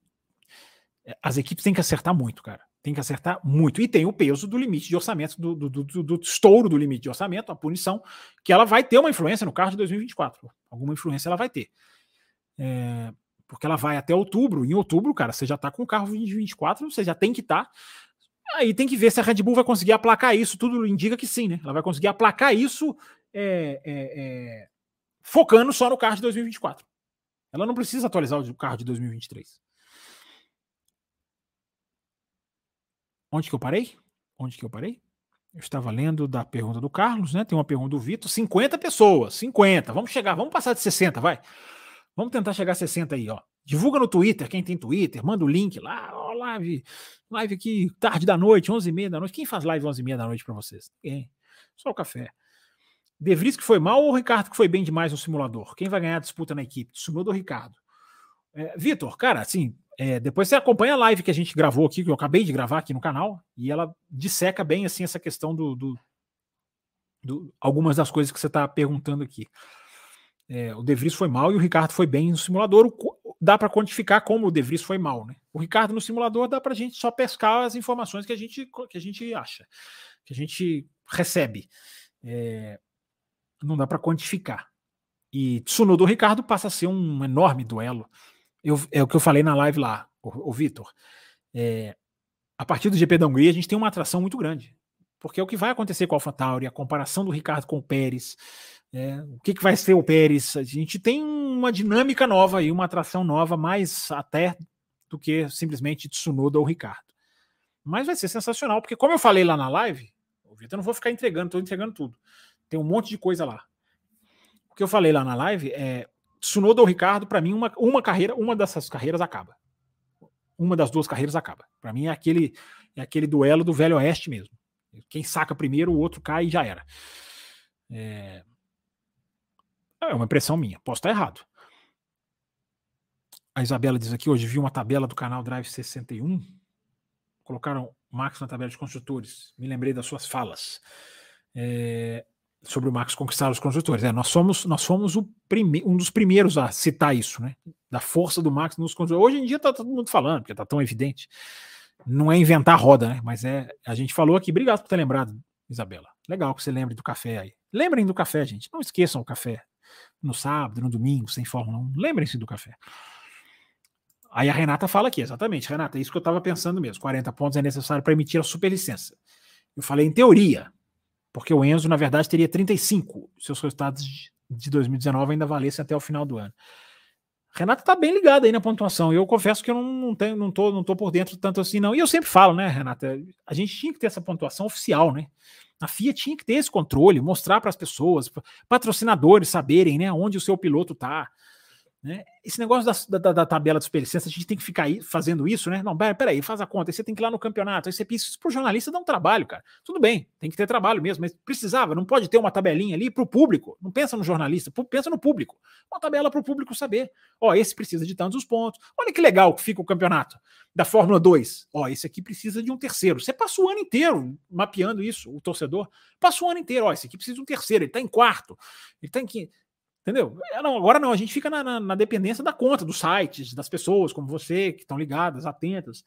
B: é, as equipes têm que acertar muito, cara. Tem que acertar muito. E tem o peso do limite de orçamento, do, do, do, do estouro do limite de orçamento, a punição, que ela vai ter uma influência no carro de 2024. Alguma influência ela vai ter. É, porque ela vai até outubro. Em outubro, cara, você já tá com o carro 2024, você já tem que estar. Tá. Aí tem que ver se a Red Bull vai conseguir aplacar isso. Tudo indica que sim, né? Ela vai conseguir aplacar isso é, é, é focando só no carro de 2024. Ela não precisa atualizar o carro de 2023. Onde que eu parei? Onde que eu parei? Eu estava lendo da pergunta do Carlos, né? Tem uma pergunta do Vitor. 50 pessoas, 50. Vamos chegar, vamos passar de 60, vai. Vamos tentar chegar a 60 aí, ó. Divulga no Twitter, quem tem Twitter, manda o link lá, ó, live, live aqui, tarde da noite, 11h30 da noite. Quem faz live 11h30 da noite para vocês? Ninguém. Só o café. De Vries que foi mal ou o Ricardo que foi bem demais no simulador? Quem vai ganhar a disputa na equipe? Tsunoda ou Ricardo? É, Vitor, cara, assim, é, depois você acompanha a live que a gente gravou aqui, que eu acabei de gravar aqui no canal, e ela disseca bem assim essa questão do, do, do algumas das coisas que você está perguntando aqui. É, o De Vries foi mal e o Ricardo foi bem no simulador. Dá para quantificar como o De Vries foi mal, né? O Ricardo no simulador dá para a gente só pescar as informações que a gente, que a gente acha. que a gente recebe. É, não dá para quantificar. E Tsunoda do Ricardo passa a ser um enorme duelo. Eu, é o que eu falei na live lá, o, o Vitor. É, a partir do GP da Hungria, a gente tem uma atração muito grande. Porque é o que vai acontecer com a AlphaTauri, a comparação do Ricardo com o Pérez, é, o que, que vai ser o Pérez. A gente tem uma dinâmica nova e uma atração nova, mais até do que simplesmente Tsunoda ou Ricardo. Mas vai ser sensacional, porque como eu falei lá na live, o Vitor não vou ficar entregando, estou entregando tudo. Tem um monte de coisa lá. O que eu falei lá na live é Tsunoda ou Ricardo, para mim, uma, uma carreira, uma dessas carreiras acaba. Uma das duas carreiras acaba. Para mim é aquele, é aquele duelo do Velho Oeste mesmo. Quem saca primeiro, o outro cai e já era. É, é uma impressão minha, posso estar errado. A Isabela diz aqui: hoje vi uma tabela do canal Drive 61. Colocaram Max na tabela de construtores. Me lembrei das suas falas. É, sobre o Max conquistar os construtores. É, nós somos, nós fomos um dos primeiros a citar isso, né? Da força do Max nos construtores. Hoje em dia está todo mundo falando, porque está tão evidente. Não é inventar roda, né? Mas é. A gente falou aqui. Obrigado por ter lembrado, Isabela. Legal que você lembre do café aí. Lembrem do café, gente. Não esqueçam o café. No sábado, no domingo, sem Fórmula 1. Lembrem-se do café. Aí a Renata fala aqui, exatamente, Renata, é isso que eu estava pensando mesmo. 40 pontos é necessário para emitir a superlicença. Eu falei em teoria, porque o Enzo, na verdade, teria 35. Seus resultados de 2019 ainda valessem até o final do ano. Renata está bem ligada aí na pontuação. Eu confesso que eu não, não, tenho, não, tô, não tô por dentro tanto assim, não. E eu sempre falo, né, Renata? A gente tinha que ter essa pontuação oficial, né? A FIA tinha que ter esse controle, mostrar para as pessoas, patrocinadores saberem, né, onde o seu piloto está. Né? Esse negócio da, da, da tabela de superlicença, a gente tem que ficar aí fazendo isso, né? Não, peraí, faz a conta, aí você tem que ir lá no campeonato, aí você isso para o jornalista dá um trabalho, cara. Tudo bem, tem que ter trabalho mesmo, mas precisava, não pode ter uma tabelinha ali para o público. Não pensa no jornalista, pensa no público. Uma tabela para o público saber. Ó, esse precisa de tantos pontos. Olha que legal que fica o campeonato da Fórmula 2. Ó, esse aqui precisa de um terceiro. Você passa o ano inteiro mapeando isso, o torcedor. Passa o ano inteiro, ó, esse aqui precisa de um terceiro, ele está em quarto, ele está em quinto. Entendeu? É, não, agora não, a gente fica na, na, na, dependência da conta, dos sites, das pessoas como você, que estão ligadas, atentas.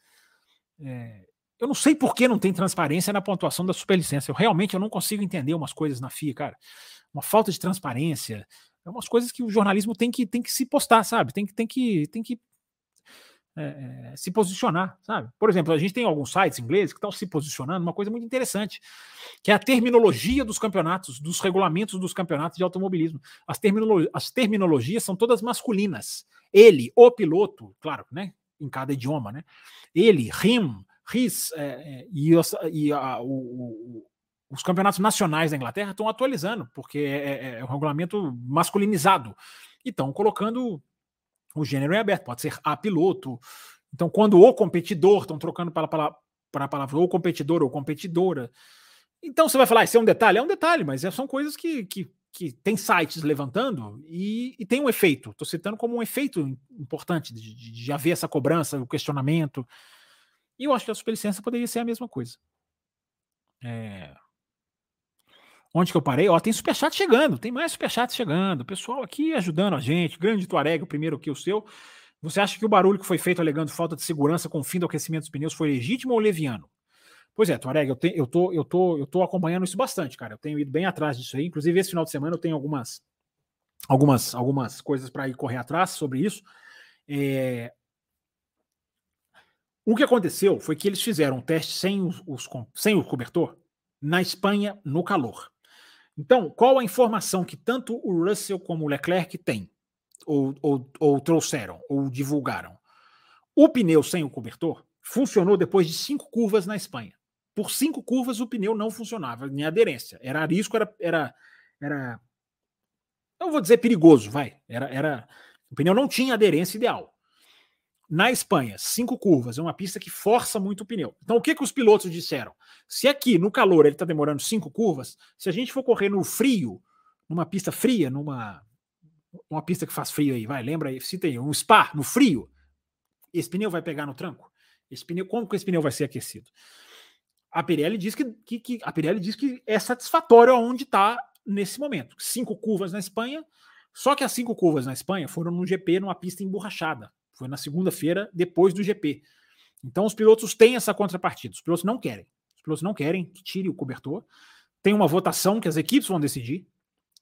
B: É, eu não sei por que não tem transparência na pontuação da superlicença. Eu realmente eu não consigo entender umas coisas na FIA, cara. Uma falta de transparência. É umas coisas que o jornalismo tem que, tem que se postar, sabe? Tem tem que, tem que é, se posicionar, sabe? Por exemplo, a gente tem alguns sites ingleses que estão se posicionando, uma coisa muito interessante, que é a terminologia dos campeonatos, dos regulamentos dos campeonatos de automobilismo. As, terminolo as terminologias são todas masculinas. Ele, o piloto, claro, né? Em cada idioma, né? Ele, him, his, é, é, e, os, e a, o, o, os campeonatos nacionais da Inglaterra estão atualizando, porque é, é, é um regulamento masculinizado. E estão colocando o gênero é aberto, pode ser a piloto. Então, quando o competidor, estão trocando para, a palavra ou competidor ou competidora. Então você vai falar, isso é um detalhe? É um detalhe, mas é, são coisas que, que, que tem sites levantando e, e tem um efeito. Estou citando como um efeito importante de, de, de haver essa cobrança, o questionamento. E eu acho que a superlicença poderia ser a mesma coisa. É, Onde que eu parei? Ó, tem superchat chegando, tem mais superchat chegando. Pessoal aqui ajudando a gente. Grande Tuareg, o primeiro que o seu. Você acha que o barulho que foi feito alegando falta de segurança com o fim do aquecimento dos pneus foi legítimo ou leviano? Pois é, Tuareg, eu, te, eu, tô, eu, tô, eu tô acompanhando isso bastante, cara. Eu tenho ido bem atrás disso aí. Inclusive, esse final de semana eu tenho algumas, algumas, algumas coisas para ir correr atrás sobre isso. É... O que aconteceu foi que eles fizeram um teste sem, os, sem o cobertor na Espanha no calor. Então, qual a informação que tanto o Russell como o Leclerc têm, ou, ou, ou trouxeram, ou divulgaram? O pneu sem o cobertor funcionou depois de cinco curvas na Espanha. Por cinco curvas o pneu não funcionava em aderência. Era risco, era, era, era não vou dizer perigoso, vai. Era, era, o pneu não tinha aderência ideal. Na Espanha, cinco curvas, é uma pista que força muito o pneu. Então, o que, que os pilotos disseram? Se aqui no calor ele está demorando cinco curvas, se a gente for correr no frio, numa pista fria, numa uma pista que faz frio aí, vai, lembra aí, se tem um spa no frio, esse pneu vai pegar no tranco? Esse pneu, como que esse pneu vai ser aquecido? A Pirelli diz que, que, que a Pirelli diz que é satisfatório aonde está nesse momento. Cinco curvas na Espanha, só que as cinco curvas na Espanha foram no GP numa pista emborrachada. Foi na segunda-feira, depois do GP. Então os pilotos têm essa contrapartida. Os pilotos não querem. Os pilotos não querem que tire o cobertor. Tem uma votação que as equipes vão decidir.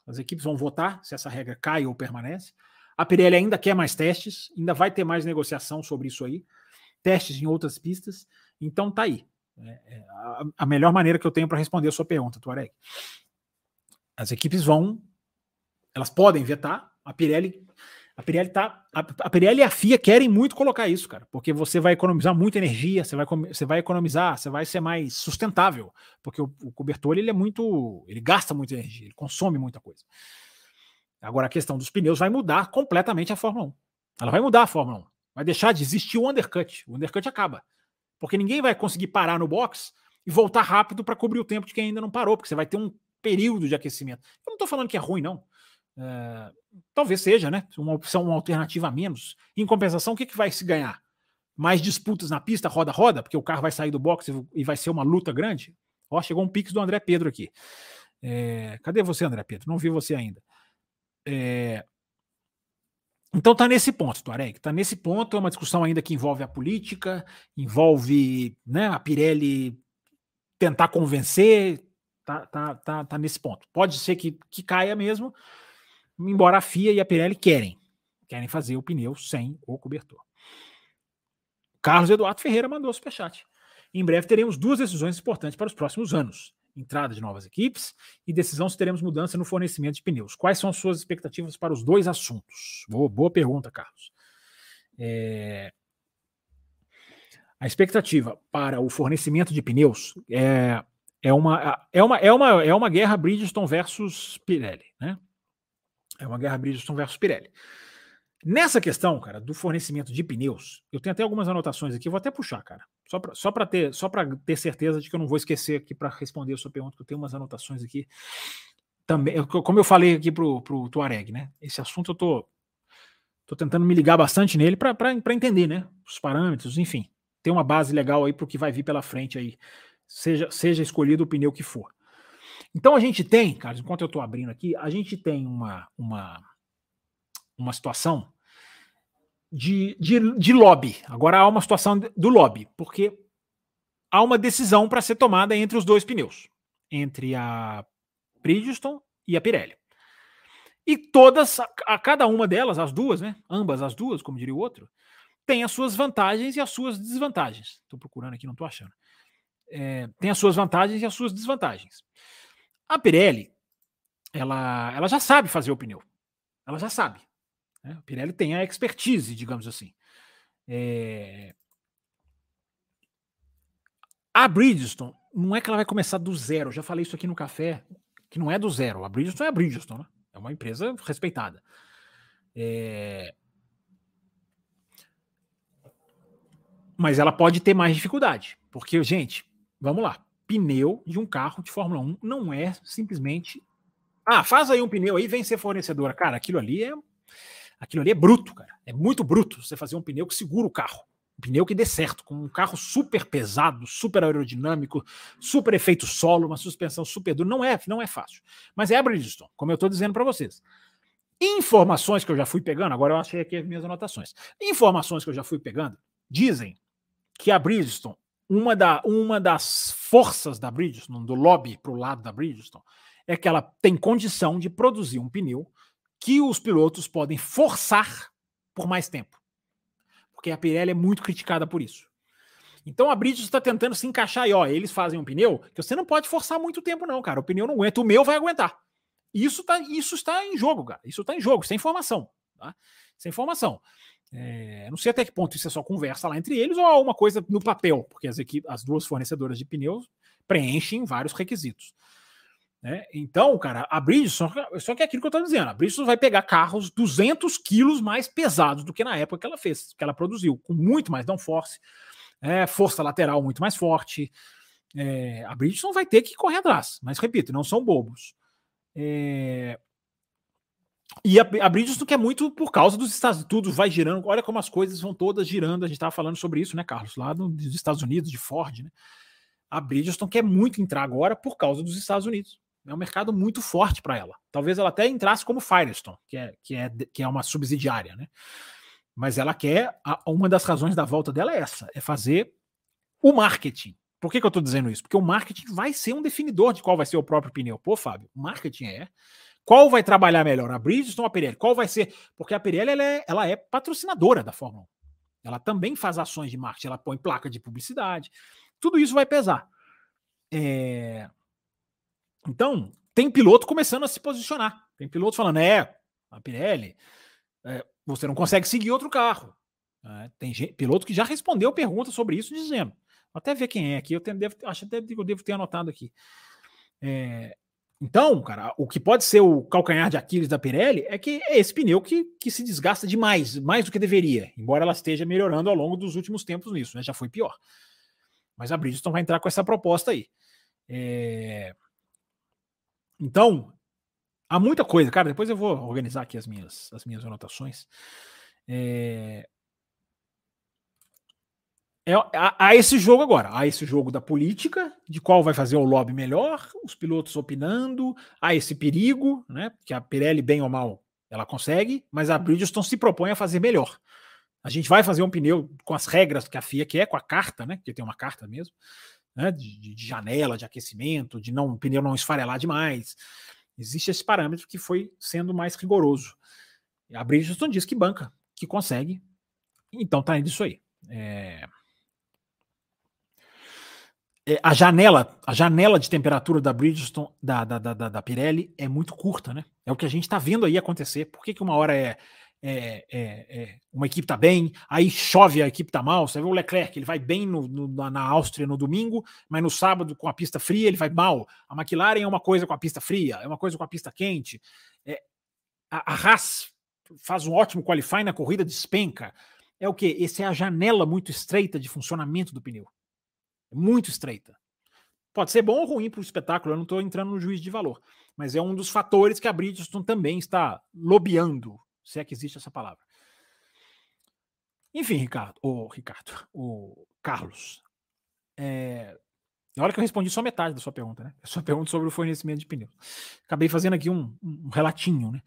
B: As equipes vão votar se essa regra cai ou permanece. A Pirelli ainda quer mais testes, ainda vai ter mais negociação sobre isso aí. Testes em outras pistas. Então tá aí. É, é a, melhor maneira que eu tenho para responder a sua pergunta, Tuareg. As equipes vão, elas podem vetar. A Pirelli a Pirelli tá. A, a, Pirelli e a FIA querem muito colocar isso, cara, porque você vai economizar muita energia, você vai, você vai economizar, você vai ser mais sustentável, porque o, o cobertor ele é muito. ele gasta muita energia, ele consome muita coisa. Agora a questão dos pneus vai mudar completamente a Fórmula 1. Ela vai mudar a Fórmula 1. Vai deixar de existir o undercut. O undercut acaba. Porque ninguém vai conseguir parar no box e voltar rápido para cobrir o tempo de quem ainda não parou, porque você vai ter um período de aquecimento. Eu não estou falando que é ruim, não. É, talvez seja, né? Uma opção, uma alternativa a menos. Em compensação, o que, que vai se ganhar? Mais disputas na pista, roda-roda, porque o carro vai sair do box e vai ser uma luta grande? Ó, chegou um pix do André Pedro aqui. É, cadê você, André Pedro? Não vi você ainda. É, então tá nesse ponto, Tuareg. Tá nesse ponto, é uma discussão ainda que envolve a política, envolve né, a Pirelli tentar convencer, tá, tá, tá, tá nesse ponto. Pode ser que, que caia mesmo, embora a FIA e a Pirelli querem, querem fazer o pneu sem o cobertor. Carlos Eduardo Ferreira mandou o superchat. Em breve teremos duas decisões importantes para os próximos anos: entrada de novas equipes e decisão se teremos mudança no fornecimento de pneus. Quais são as suas expectativas para os dois assuntos? Boa, boa pergunta, Carlos. É... A expectativa para o fornecimento de pneus é, é, uma, é, uma, é, uma, é uma guerra Bridgestone versus Pirelli, né? É uma guerra Bridgestone versus Pirelli. Nessa questão, cara, do fornecimento de pneus, eu tenho até algumas anotações aqui, vou até puxar, cara. Só para só ter, só ter certeza de que eu não vou esquecer aqui para responder a sua pergunta, que eu tenho umas anotações aqui. Também, como eu falei aqui pro, pro Tuareg, né? Esse assunto eu tô, tô tentando me ligar bastante nele para entender, né? Os parâmetros, enfim. Tem uma base legal aí para o que vai vir pela frente aí, seja, seja escolhido o pneu que for. Então a gente tem, Carlos, enquanto eu estou abrindo aqui, a gente tem uma, uma, uma situação de, de, de lobby. Agora há uma situação do lobby, porque há uma decisão para ser tomada entre os dois pneus, entre a Bridgestone e a Pirelli. E todas, a, cada uma delas, as duas, né? Ambas as duas, como diria o outro, tem as suas vantagens e as suas desvantagens. Estou procurando aqui, não estou achando. É, tem as suas vantagens e as suas desvantagens. A Pirelli, ela, ela já sabe fazer o pneu. Ela já sabe. Né? A Pirelli tem a expertise, digamos assim. É... A Bridgestone, não é que ela vai começar do zero. Eu já falei isso aqui no café, que não é do zero. A Bridgestone é a Bridgestone, né? É uma empresa respeitada. É... Mas ela pode ter mais dificuldade. Porque, gente, vamos lá pneu de um carro de Fórmula 1 não é simplesmente. Ah, faz aí um pneu aí, vem ser fornecedora. Cara, aquilo ali é. Aquilo ali é bruto, cara. É muito bruto você fazer um pneu que segura o carro. Um pneu que dê certo, com um carro super pesado, super aerodinâmico, super efeito solo, uma suspensão super dura. Não é, não é fácil. Mas é a Bridgestone, como eu estou dizendo para vocês. Informações que eu já fui pegando, agora eu achei aqui as minhas anotações. Informações que eu já fui pegando dizem que a Bridgestone uma, da, uma das forças da Bridgestone, do lobby para o lado da Bridgestone, é que ela tem condição de produzir um pneu que os pilotos podem forçar por mais tempo. Porque a Pirelli é muito criticada por isso. Então a Bridgestone está tentando se encaixar aí, ó, eles fazem um pneu que você não pode forçar muito tempo não, cara. O pneu não aguenta, o meu vai aguentar. Isso, tá, isso está em jogo, cara. Isso está em jogo, sem informação. Tá? Sem informação. É, não sei até que ponto isso é só conversa lá entre eles ou alguma coisa no papel, porque as, as duas fornecedoras de pneus preenchem vários requisitos. Né? Então, cara, a Bridgestone, só que é aquilo que eu estou dizendo, a Bridgestone vai pegar carros 200 quilos mais pesados do que na época que ela fez, que ela produziu, com muito mais downforce, é, força lateral muito mais forte. É, a Bridgestone vai ter que correr atrás, mas repito, não são bobos. É, e a, a Bridgestone quer muito por causa dos Estados Unidos, tudo vai girando. Olha como as coisas vão todas girando. A gente estava falando sobre isso, né, Carlos? Lá dos Estados Unidos, de Ford, né? A Bridgestone quer muito entrar agora por causa dos Estados Unidos. É um mercado muito forte para ela. Talvez ela até entrasse como Firestone, que é, que é, que é uma subsidiária, né? Mas ela quer. A, uma das razões da volta dela é essa: é fazer o marketing. Por que, que eu estou dizendo isso? Porque o marketing vai ser um definidor de qual vai ser o próprio pneu. Pô, Fábio, o marketing é. Qual vai trabalhar melhor, a Bridgestone ou a Pirelli? Qual vai ser? Porque a Pirelli ela é, ela é patrocinadora da Fórmula 1. Ela também faz ações de marketing, ela põe placa de publicidade. Tudo isso vai pesar. É... Então, tem piloto começando a se posicionar. Tem piloto falando, é, a Pirelli, é, você não consegue seguir outro carro. É, tem gente, piloto que já respondeu pergunta sobre isso, dizendo. Vou até ver quem é aqui, eu tenho, devo, acho até que eu devo ter anotado aqui. É, então, cara, o que pode ser o calcanhar de Aquiles da Pirelli é que é esse pneu que, que se desgasta demais, mais do que deveria, embora ela esteja melhorando ao longo dos últimos tempos nisso, né? Já foi pior. Mas a Bridgestone vai entrar com essa proposta aí. É... Então, há muita coisa, cara. Depois eu vou organizar aqui as minhas, as minhas anotações. É... É, há, esse jogo agora, há esse jogo da política, de qual vai fazer o lobby melhor, os pilotos opinando, há esse perigo, né? Que a Pirelli, bem ou mal, ela consegue, mas a Bridgestone se propõe a fazer melhor. A gente vai fazer um pneu com as regras que a FIA quer, com a carta, né? Que tem uma carta mesmo, né? De, de janela, de aquecimento, de não o pneu não esfarelar demais. Existe esse parâmetro que foi sendo mais rigoroso. A Bridgestone diz que banca, que consegue. Então tá indo isso aí. É é, a janela, a janela de temperatura da Bridgestone, da, da, da, da Pirelli, é muito curta, né? É o que a gente está vendo aí acontecer. Por que, que uma hora é, é, é, é uma equipe está bem, aí chove a equipe está mal? Você vê o Leclerc, ele vai bem no, no, na Áustria no domingo, mas no sábado, com a pista fria, ele vai mal. A McLaren é uma coisa com a pista fria, é uma coisa com a pista quente. É, a, a Haas faz um ótimo qualify na corrida, despenca. É o que? Essa é a janela muito estreita de funcionamento do pneu. É muito estreita. Pode ser bom ou ruim para o espetáculo, eu não estou entrando no juízo de valor. Mas é um dos fatores que a Bridgestone também está lobeando, se é que existe essa palavra. Enfim, Ricardo, o Ricardo, o Carlos. É, na hora que eu respondi só metade da sua pergunta, né? A sua pergunta sobre o fornecimento de pneus. Acabei fazendo aqui um, um relatinho, né?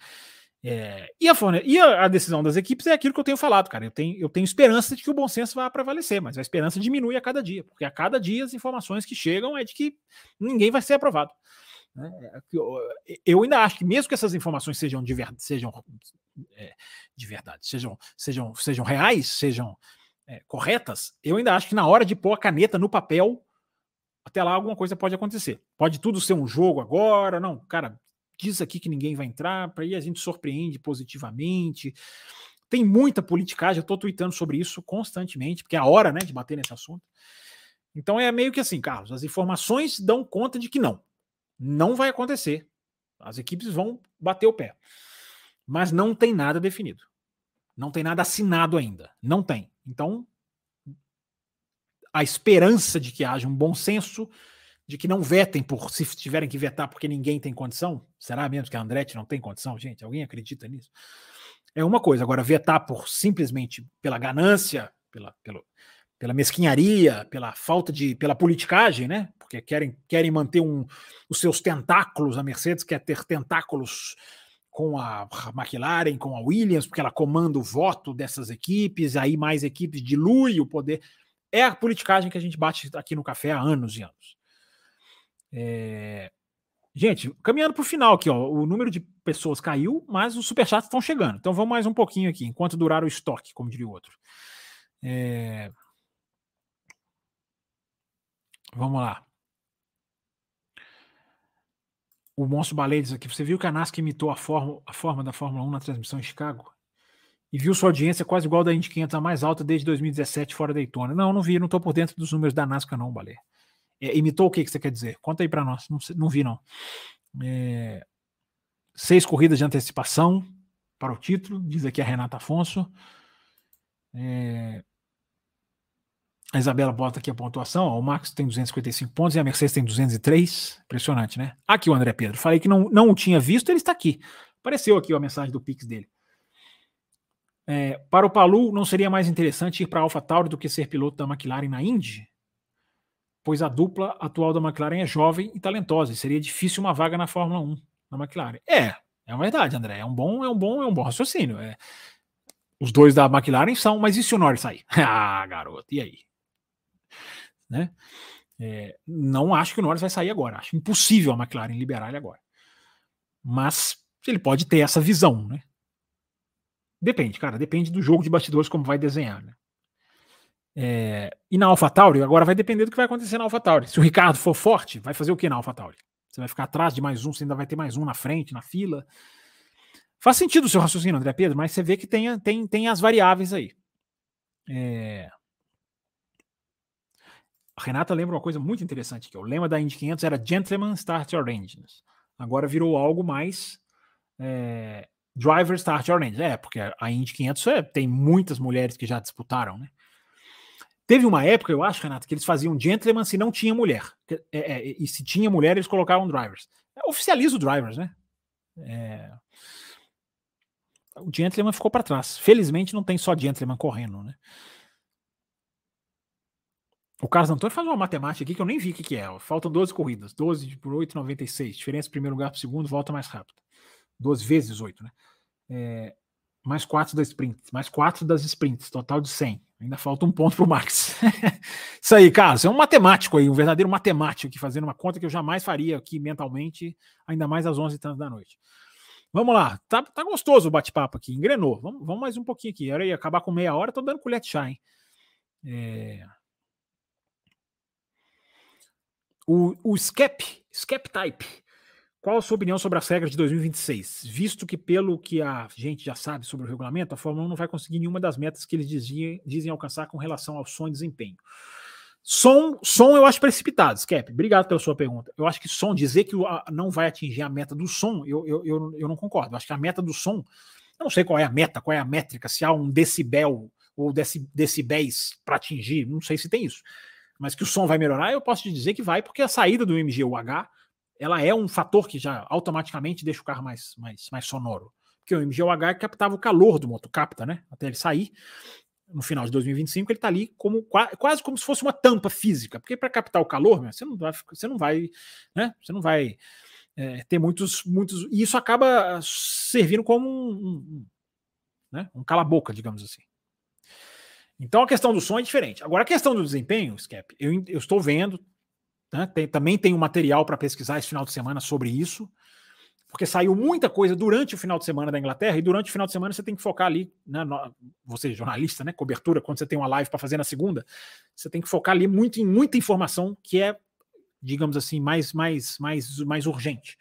B: É, e, a, e a, decisão das equipes é aquilo que eu tenho falado, cara. Eu tenho, eu tenho esperança de que o bom senso vá prevalecer, mas a esperança diminui a cada dia, porque a cada dia as informações que chegam é de que ninguém vai ser aprovado. Né? É, eu, eu, ainda acho que, mesmo que essas informações sejam de, ver, sejam, é, de verdade, sejam, sejam, sejam reais, sejam é, corretas, eu ainda acho que na hora de pôr a caneta no papel, até lá alguma coisa pode acontecer. Pode tudo ser um jogo agora, não, cara, diz aqui que ninguém vai entrar, para aí a gente surpreende positivamente. Tem muita politicagem, eu estou tweetando sobre isso constantemente, porque é a hora né, de bater nesse assunto. Então é meio que assim, Carlos, as informações dão conta de que não. Não vai acontecer. As equipes vão bater o pé. Mas não tem nada definido. Não tem nada assinado ainda. Não tem. Então, a esperança de que haja um bom senso de que não vetem por se tiverem que vetar porque ninguém tem condição? Será mesmo que a Andretti não tem condição, gente? Alguém acredita nisso? É uma coisa. Agora, vetar por simplesmente pela ganância, pela, pela, pela mesquinharia, pela falta de. pela politicagem, né? Porque querem, querem manter um, os seus tentáculos, a Mercedes quer ter tentáculos com a McLaren, com a Williams, porque ela comanda o voto dessas equipes, aí mais equipes dilui o poder. É a politicagem que a gente bate aqui no café há anos e anos. É... Gente, caminhando para o final aqui, ó, o número de pessoas caiu, mas os superchats estão chegando. Então vamos mais um pouquinho aqui, enquanto durar o estoque, como diria o outro. É... Vamos lá. O Monstro Baleia diz aqui: você viu que a NASCAR imitou a forma, a forma da Fórmula 1 na transmissão em Chicago? E viu sua audiência quase igual da Indy 500, a mais alta desde 2017, fora da Daytona. Não, não vi, não estou por dentro dos números da NASCAR, não, Baleia. É, imitou o que, que você quer dizer? Conta aí para nós. Não, não, vi, não. É, seis corridas de antecipação para o título, diz aqui a Renata Afonso. É, a Isabela bota aqui a pontuação. Ó, o Max tem 255 pontos e a Mercedes tem 203. Impressionante, né? Aqui o André Pedro. Falei que não, não o tinha visto, ele está aqui. Apareceu aqui a mensagem do Pix dele. É, para o Palu, não seria mais interessante ir para a AlphaTauri do que ser piloto da McLaren na Indy? Pois a dupla atual da McLaren é jovem e talentosa, e seria difícil uma vaga na Fórmula 1 na McLaren. É, é uma verdade, André. É um bom, é um bom, é um bom raciocínio. É. Os dois da McLaren são, mas e se o Norris sair? ah, garoto, e aí? Né? É, não acho que o Norris vai sair agora. Acho impossível a McLaren liberar ele agora. Mas ele pode ter essa visão, né? Depende, cara. Depende do jogo de bastidores como vai desenhar, né? É, e na AlphaTauri, agora vai depender do que vai acontecer na AlphaTauri. Se o Ricardo for forte, vai fazer o que na AlphaTauri? Você vai ficar atrás de mais um, você ainda vai ter mais um na frente, na fila. Faz sentido o seu raciocínio, André Pedro, mas você vê que tem, tem, tem as variáveis aí. É... A Renata lembra uma coisa muito interessante, que o lema da Indy 500 era Gentleman Start Your Engines. Agora virou algo mais é... Driver Start Your Engines. É, porque a Indy 500 é, tem muitas mulheres que já disputaram, né? Teve uma época, eu acho, Renato, que eles faziam gentleman se não tinha mulher. É, é, e se tinha mulher, eles colocavam drivers. É, oficializa o drivers, né? É... O gentleman ficou para trás. Felizmente não tem só gentleman correndo, né? O Carlos Antônio faz uma matemática aqui que eu nem vi o que, que é. Faltam 12 corridas. 12 por 8,96. Diferença primeiro lugar para o segundo, volta mais rápido. 12 vezes 8, né? É, mais 4 das sprints. Mais 4 das sprints. Total de 100. Ainda falta um ponto para o Max. Isso aí, Carlos. É um matemático aí, um verdadeiro matemático aqui, fazendo uma conta que eu jamais faria aqui mentalmente, ainda mais às 11 h da noite. Vamos lá. Tá, tá gostoso o bate-papo aqui. Engrenou. Vamos, vamos mais um pouquinho aqui. Era aí, acabar com meia hora, tô dando colher de chá, hein? É... O, o Skep, Skep Type. Qual a sua opinião sobre as regras de 2026? Visto que, pelo que a gente já sabe sobre o regulamento, a Fórmula 1 não vai conseguir nenhuma das metas que eles dizem, dizem alcançar com relação ao som e desempenho. Som, som eu acho precipitado, Skep. Obrigado pela sua pergunta. Eu acho que som, dizer que não vai atingir a meta do som, eu, eu, eu, eu não concordo. Eu acho que a meta do som, eu não sei qual é a meta, qual é a métrica, se há um decibel ou decibéis para atingir, não sei se tem isso. Mas que o som vai melhorar, eu posso te dizer que vai, porque a saída do MGUH ela é um fator que já automaticamente deixa o carro mais, mais, mais sonoro. Porque o MGUH captava o calor do motor, capta, né? Até ele sair. No final de 2025, ele está ali como quase como se fosse uma tampa física. Porque para captar o calor, você não vai, você não vai, né? Você não vai é, ter muitos, muitos. E isso acaba servindo como um, um, né? um cala-boca, digamos assim. Então a questão do som é diferente. Agora a questão do desempenho, Skep, eu, eu estou vendo, né? Tem, também tem um material para pesquisar esse final de semana sobre isso, porque saiu muita coisa durante o final de semana da Inglaterra, e durante o final de semana você tem que focar ali, né, no, você jornalista, né, cobertura, quando você tem uma live para fazer na segunda, você tem que focar ali muito em muita informação que é, digamos assim, mais, mais, mais, mais urgente.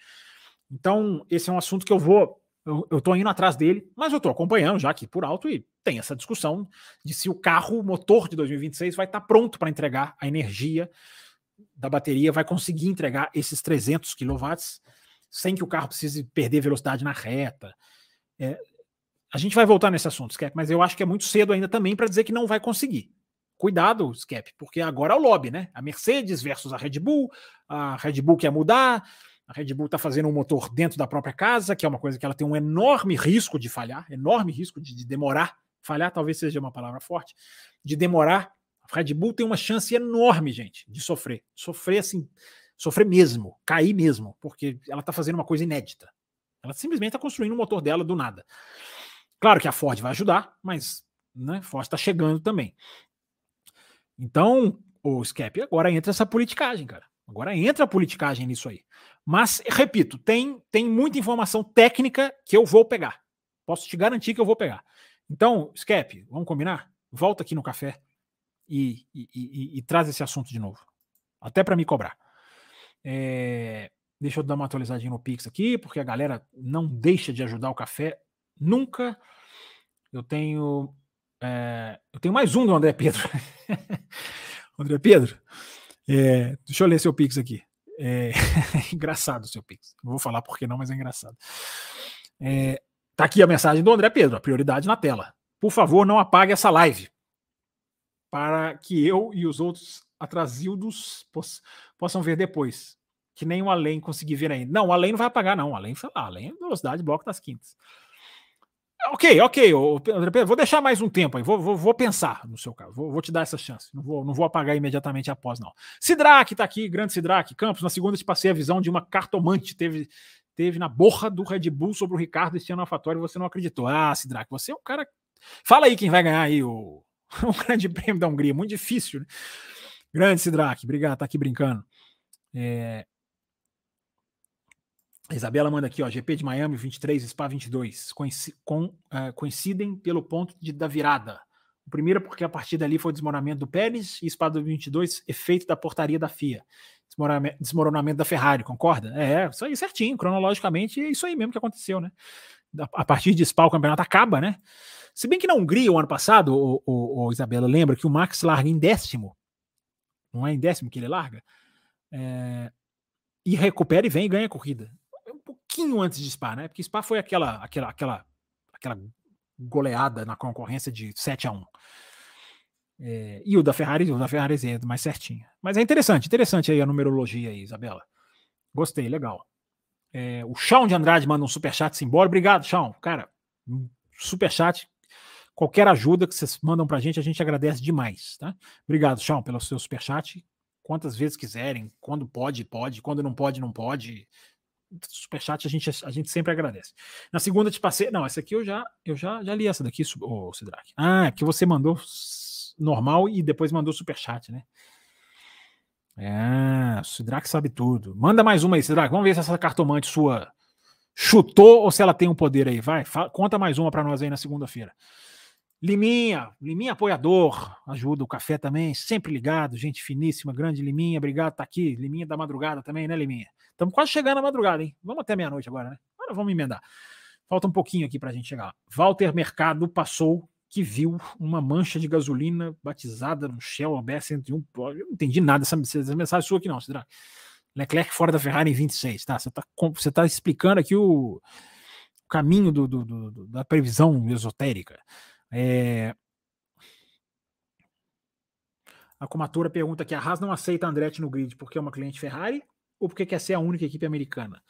B: Então, esse é um assunto que eu vou, eu, estou indo atrás dele, mas eu estou acompanhando já aqui por alto e tem essa discussão de se o carro, o motor de 2026 vai estar tá pronto para entregar a energia da bateria vai conseguir entregar esses 300 kW sem que o carro precise perder velocidade na reta. É, a gente vai voltar nesse assunto, Skep, mas eu acho que é muito cedo ainda também para dizer que não vai conseguir. Cuidado, Skep, porque agora é o lobby, né? A Mercedes versus a Red Bull, a Red Bull quer mudar, a Red Bull está fazendo um motor dentro da própria casa, que é uma coisa que ela tem um enorme risco de falhar, enorme risco de, de demorar. Falhar talvez seja uma palavra forte, de demorar a Red Bull tem uma chance enorme, gente, de sofrer. Sofrer assim, sofrer mesmo, cair mesmo, porque ela está fazendo uma coisa inédita. Ela simplesmente está construindo o motor dela do nada. Claro que a Ford vai ajudar, mas né, Ford está chegando também. Então, o Skep, agora entra essa politicagem, cara. Agora entra a politicagem nisso aí. Mas, repito, tem, tem muita informação técnica que eu vou pegar. Posso te garantir que eu vou pegar. Então, Skep, vamos combinar? Volta aqui no café e, e, e, e traz esse assunto de novo. Até para me cobrar. É, deixa eu dar uma atualizadinha no Pix aqui, porque a galera não deixa de ajudar o café nunca. Eu tenho. É, eu tenho mais um do André Pedro. André Pedro, é, deixa eu ler seu Pix aqui. É, engraçado o seu Pix. Não vou falar por que não, mas é engraçado. É, tá aqui a mensagem do André Pedro, a prioridade na tela. Por favor, não apague essa live para que eu e os outros atrasildos poss possam ver depois. Que nem o além conseguir ver ainda. Não, o além não vai apagar, não. O além, sei lá, além é velocidade bloco das quintas. Ok, ok, André Pedro, vou deixar mais um tempo aí, vou, vou, vou pensar no seu caso, vou, vou, te dar essa chance, não vou, não vou apagar imediatamente após, não. Sidraque tá aqui, grande Sidraque, Campos, na segunda te passei a visão de uma cartomante, teve, teve na borra do Red Bull sobre o Ricardo este ano e você não acreditou. Ah, Sidraque, você é um cara. Fala aí quem vai ganhar aí o, o Grande Prêmio da Hungria, muito difícil. Né? Grande Sidraque, obrigado, tá aqui brincando. É... A Isabela manda aqui, ó, GP de Miami 23, Spa 22, coinci com, uh, coincidem pelo ponto de, da virada. O primeiro porque a partir dali foi o desmoronamento do Pérez e Spa 22, efeito da portaria da FIA. Desmoronamento, desmoronamento da Ferrari, concorda? É, isso aí certinho, cronologicamente é isso aí mesmo que aconteceu, né? A partir de Spa o campeonato acaba, né? Se bem que na Hungria, o ano passado, o, o, o Isabela, lembra que o Max larga em décimo, não é em décimo que ele larga, é, e recupera e vem e ganha a corrida pouquinho antes de Spa, né? Porque Spa foi aquela, aquela, aquela, aquela goleada na concorrência de 7 a 1 é, e o da Ferrari, o da Ferrari é mais certinho. Mas é interessante, interessante aí a numerologia aí, Isabela. Gostei, legal. É, o Chão de Andrade manda um superchat simbólico. Obrigado, Chão. Cara, superchat. Qualquer ajuda que vocês mandam pra gente, a gente agradece demais, tá? Obrigado, Chão, pelo seu superchat. Quantas vezes quiserem, quando pode, pode, quando não pode, não pode superchat a gente, a gente sempre agradece. Na segunda te passei. Não, essa aqui eu já, eu já, já li essa daqui, ô oh, Sidraque. Ah, é que você mandou normal e depois mandou superchat, né? É, o Sidraque sabe tudo. Manda mais uma aí, Sidraque. Vamos ver se essa cartomante sua chutou ou se ela tem um poder aí. Vai, fala, conta mais uma para nós aí na segunda-feira. Liminha, Liminha apoiador, ajuda o café também, sempre ligado, gente finíssima, grande Liminha, obrigado, tá aqui. Liminha da madrugada também, né, Liminha? Estamos quase chegando na madrugada, hein? Vamos até meia-noite agora, né? Agora vamos emendar. Falta um pouquinho aqui para a gente chegar. Walter Mercado passou que viu uma mancha de gasolina batizada no Shell OB101. Eu não entendi nada dessa, dessa mensagem sua aqui, não, Cidra. Leclerc fora da Ferrari em 26, tá? Você está você tá explicando aqui o, caminho do, do, do, da previsão esotérica. É... A Comatura pergunta que a Haas não aceita Andretti no grid porque é uma cliente Ferrari ou porque quer ser a única equipe americana?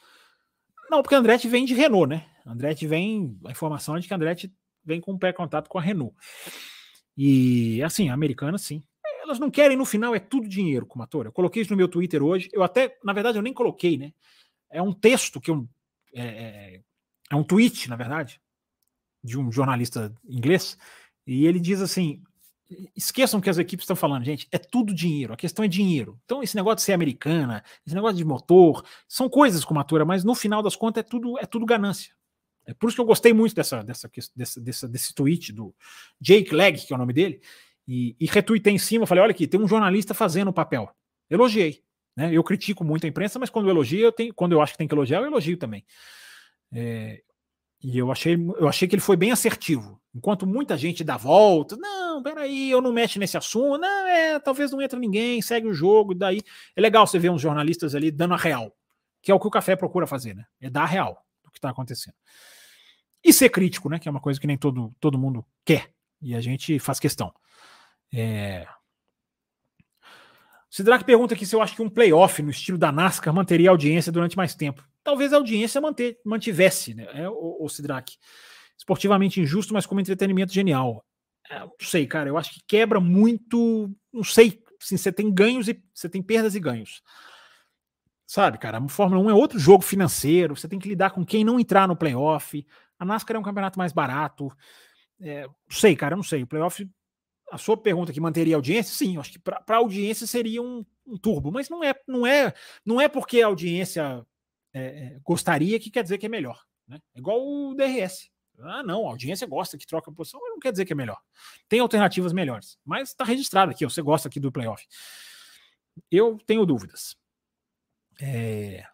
B: Não, porque Andretti vem de Renault, né? Andretti vem. A informação é de que Andretti vem com um pré-contato com a Renault. E assim, a americana, sim. Elas não querem, no final, é tudo dinheiro, Comatora. Eu coloquei isso no meu Twitter hoje. Eu até, na verdade, eu nem coloquei, né? É um texto que eu. É, é, é um tweet, na verdade, de um jornalista inglês. E ele diz assim: esqueçam que as equipes estão falando, gente, é tudo dinheiro, a questão é dinheiro. Então, esse negócio de ser americana, esse negócio de motor, são coisas com matura, mas no final das contas é tudo, é tudo ganância. É por isso que eu gostei muito dessa, dessa, dessa, desse tweet do Jake Legg, que é o nome dele, e, e retuitei em cima, falei, olha aqui, tem um jornalista fazendo o papel. Elogiei. Né? Eu critico muito a imprensa, mas quando eu elogio, eu tenho, quando eu acho que tem que elogiar, eu elogio também. É, e eu achei, eu achei que ele foi bem assertivo. Enquanto muita gente dá volta, não, peraí, eu não mexo nesse assunto, não, é, talvez não entre ninguém, segue o jogo, daí. É legal você ver uns jornalistas ali dando a real, que é o que o café procura fazer, né? É dar a real do que está acontecendo. E ser crítico, né? Que é uma coisa que nem todo, todo mundo quer. E a gente faz questão. É... Sidraque pergunta aqui se eu acho que um playoff no estilo da NASCAR manteria a audiência durante mais tempo talvez a audiência manter, mantivesse, né? É, o, o Sidraque. Esportivamente injusto, mas como entretenimento genial. É, não sei, cara, eu acho que quebra muito. Não sei, assim, você tem ganhos e você tem perdas e ganhos. Sabe, cara, a Fórmula 1 é outro jogo financeiro, você tem que lidar com quem não entrar no playoff. A NASCAR é um campeonato mais barato. É, não sei, cara, não sei. O playoff, a sua pergunta que manteria a audiência, sim, acho que para a audiência seria um, um, turbo, mas não é, não é, não é porque a audiência é, é, gostaria que quer dizer que é melhor. Né? É igual o DRS. Ah, não, a audiência gosta que troca a posição, mas não quer dizer que é melhor. Tem alternativas melhores. Mas está registrado aqui, você gosta aqui do playoff. Eu tenho dúvidas. É...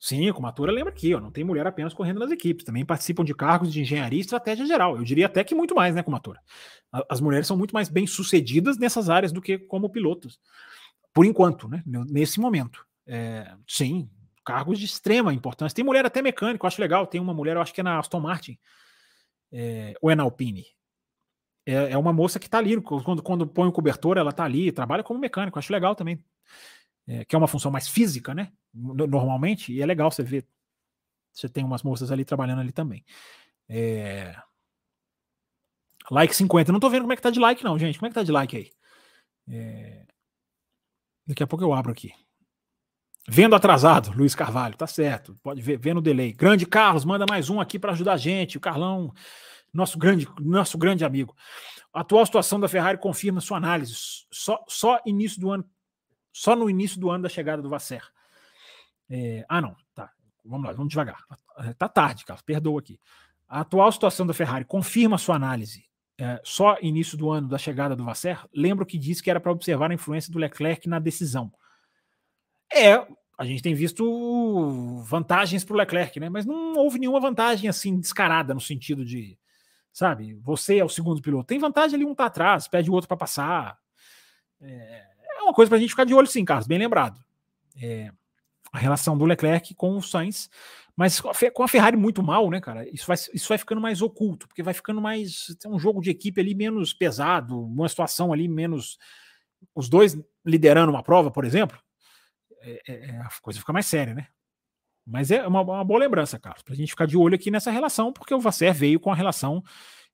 B: Sim, como a Tura lembra aqui, ó, não tem mulher apenas correndo nas equipes, também participam de cargos de engenharia e estratégia geral. Eu diria até que muito mais, né, Comatura? As mulheres são muito mais bem sucedidas nessas áreas do que como pilotos, por enquanto, né, nesse momento. É, sim, cargos de extrema importância. Tem mulher até mecânico, acho legal. Tem uma mulher, eu acho que é na Aston Martin, é, ou é na Alpine. É, é uma moça que está ali, quando, quando põe o cobertor, ela está ali, trabalha como mecânico, acho legal também. É, que é uma função mais física, né? Normalmente, e é legal você ver. Você tem umas moças ali trabalhando ali também. É... Like 50. Não tô vendo como é que tá de like, não, gente. Como é que tá de like aí? É... Daqui a pouco eu abro aqui. Vendo atrasado, Luiz Carvalho, tá certo. Pode ver, vendo o delay. Grande Carlos, manda mais um aqui para ajudar a gente. O Carlão, nosso grande, nosso grande amigo. A atual situação da Ferrari confirma sua análise. Só, só início do ano, só no início do ano da chegada do Vasser. É, ah, não, tá. Vamos lá, vamos devagar. Tá tarde, Carlos, perdoa aqui. A atual situação da Ferrari confirma sua análise é, só início do ano da chegada do Vasser? Lembro que disse que era para observar a influência do Leclerc na decisão. É, a gente tem visto vantagens para o Leclerc, né? Mas não houve nenhuma vantagem assim descarada no sentido de, sabe, você é o segundo piloto. Tem vantagem ali, um tá atrás, pede o outro para passar. É, é, uma coisa para a gente ficar de olho, sim, Carlos, bem lembrado. É, a relação do Leclerc com o Sainz, mas com a Ferrari muito mal, né, cara? Isso vai, isso vai ficando mais oculto, porque vai ficando mais. Tem um jogo de equipe ali menos pesado, uma situação ali menos. Os dois liderando uma prova, por exemplo, é, é, é a coisa fica mais séria, né? Mas é uma, uma boa lembrança, Carlos, para a gente ficar de olho aqui nessa relação, porque o Vasser veio com a relação,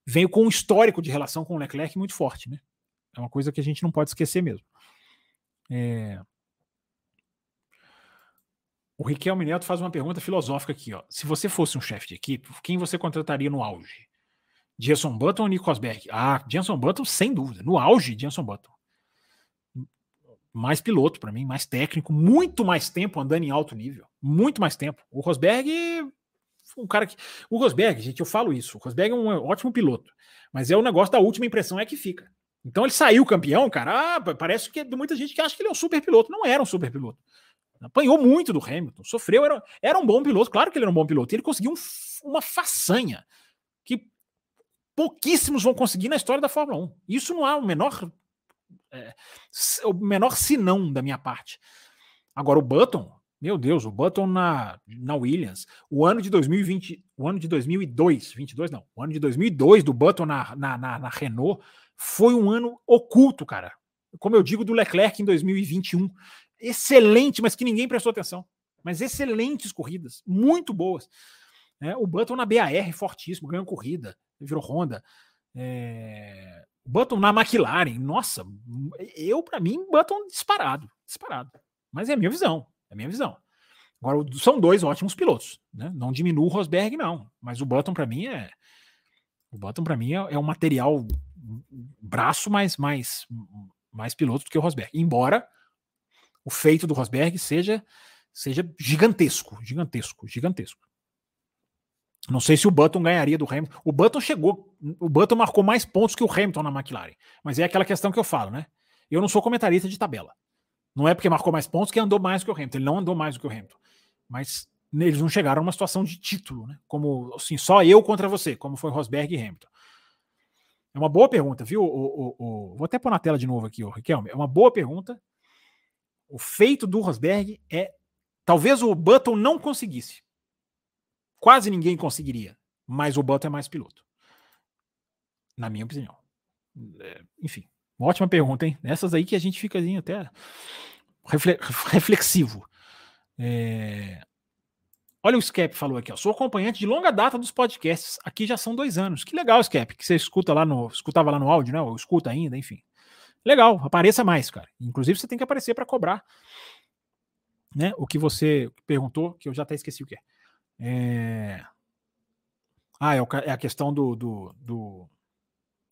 B: veio com um histórico de relação com o Leclerc muito forte, né? É uma coisa que a gente não pode esquecer mesmo. É... O Riquelme Neto faz uma pergunta filosófica aqui. Ó. Se você fosse um chefe de equipe, quem você contrataria no auge? Jenson Button ou Nico Rosberg? Ah, Jenson Button, sem dúvida. No auge, Jenson Button. Mais piloto para mim, mais técnico, muito mais tempo andando em alto nível. Muito mais tempo. O Rosberg, um cara que. O Rosberg, gente, eu falo isso. O Rosberg é um ótimo piloto. Mas é o negócio da última impressão é que fica. Então ele saiu campeão, cara. Ah, parece que tem muita gente que acha que ele é um super piloto. Não era um super piloto. Apanhou muito do Hamilton, sofreu, era, era um bom piloto, claro que ele era um bom piloto. Ele conseguiu um, uma façanha que pouquíssimos vão conseguir na história da Fórmula 1. Isso não há o menor, é, o menor sinão da minha parte. Agora, o Button, meu Deus, o Button na, na Williams, o ano de 2020, o ano de 2002, 22 não, o ano de 2002 do Button na, na, na, na Renault foi um ano oculto, cara. Como eu digo, do Leclerc em 2021 excelente, mas que ninguém prestou atenção. Mas excelentes corridas, muito boas. É, o Button na BAR, fortíssimo, ganhou corrida, virou Honda. É, Button na McLaren, nossa, eu, para mim, Button disparado, disparado. Mas é a minha visão, é a minha visão. Agora, são dois ótimos pilotos, né? Não diminui o Rosberg, não. Mas o Button, para mim, é. O Button, para mim, é, é um material braço mais, mais, mais piloto do que o Rosberg. Embora o feito do Rosberg seja seja gigantesco, gigantesco, gigantesco. Não sei se o Button ganharia do Hamilton. O Button chegou, o Button marcou mais pontos que o Hamilton na McLaren. Mas é aquela questão que eu falo, né? Eu não sou comentarista de tabela. Não é porque marcou mais pontos que andou mais que o Hamilton. Ele não andou mais do que o Hamilton. Mas eles não chegaram a uma situação de título, né? Como assim, só eu contra você, como foi Rosberg e Hamilton. É uma boa pergunta, viu? O, o, o, vou até pôr na tela de novo aqui, o Riquelme. É uma boa pergunta. O feito do Rosberg é. Talvez o Button não conseguisse. Quase ninguém conseguiria. Mas o Button é mais piloto. Na minha opinião. É, enfim, ótima pergunta, hein? Essas aí que a gente fica assim, até reflexivo. É... Olha o Skep falou aqui, ó. Sou acompanhante de longa data dos podcasts. Aqui já são dois anos. Que legal, Skep, que você escuta lá no. Escutava lá no áudio, né? Ou escuta ainda, enfim. Legal, apareça mais, cara. Inclusive, você tem que aparecer para cobrar né, o que você perguntou, que eu já até esqueci o que é. é... Ah, é, é, a questão do. do, do...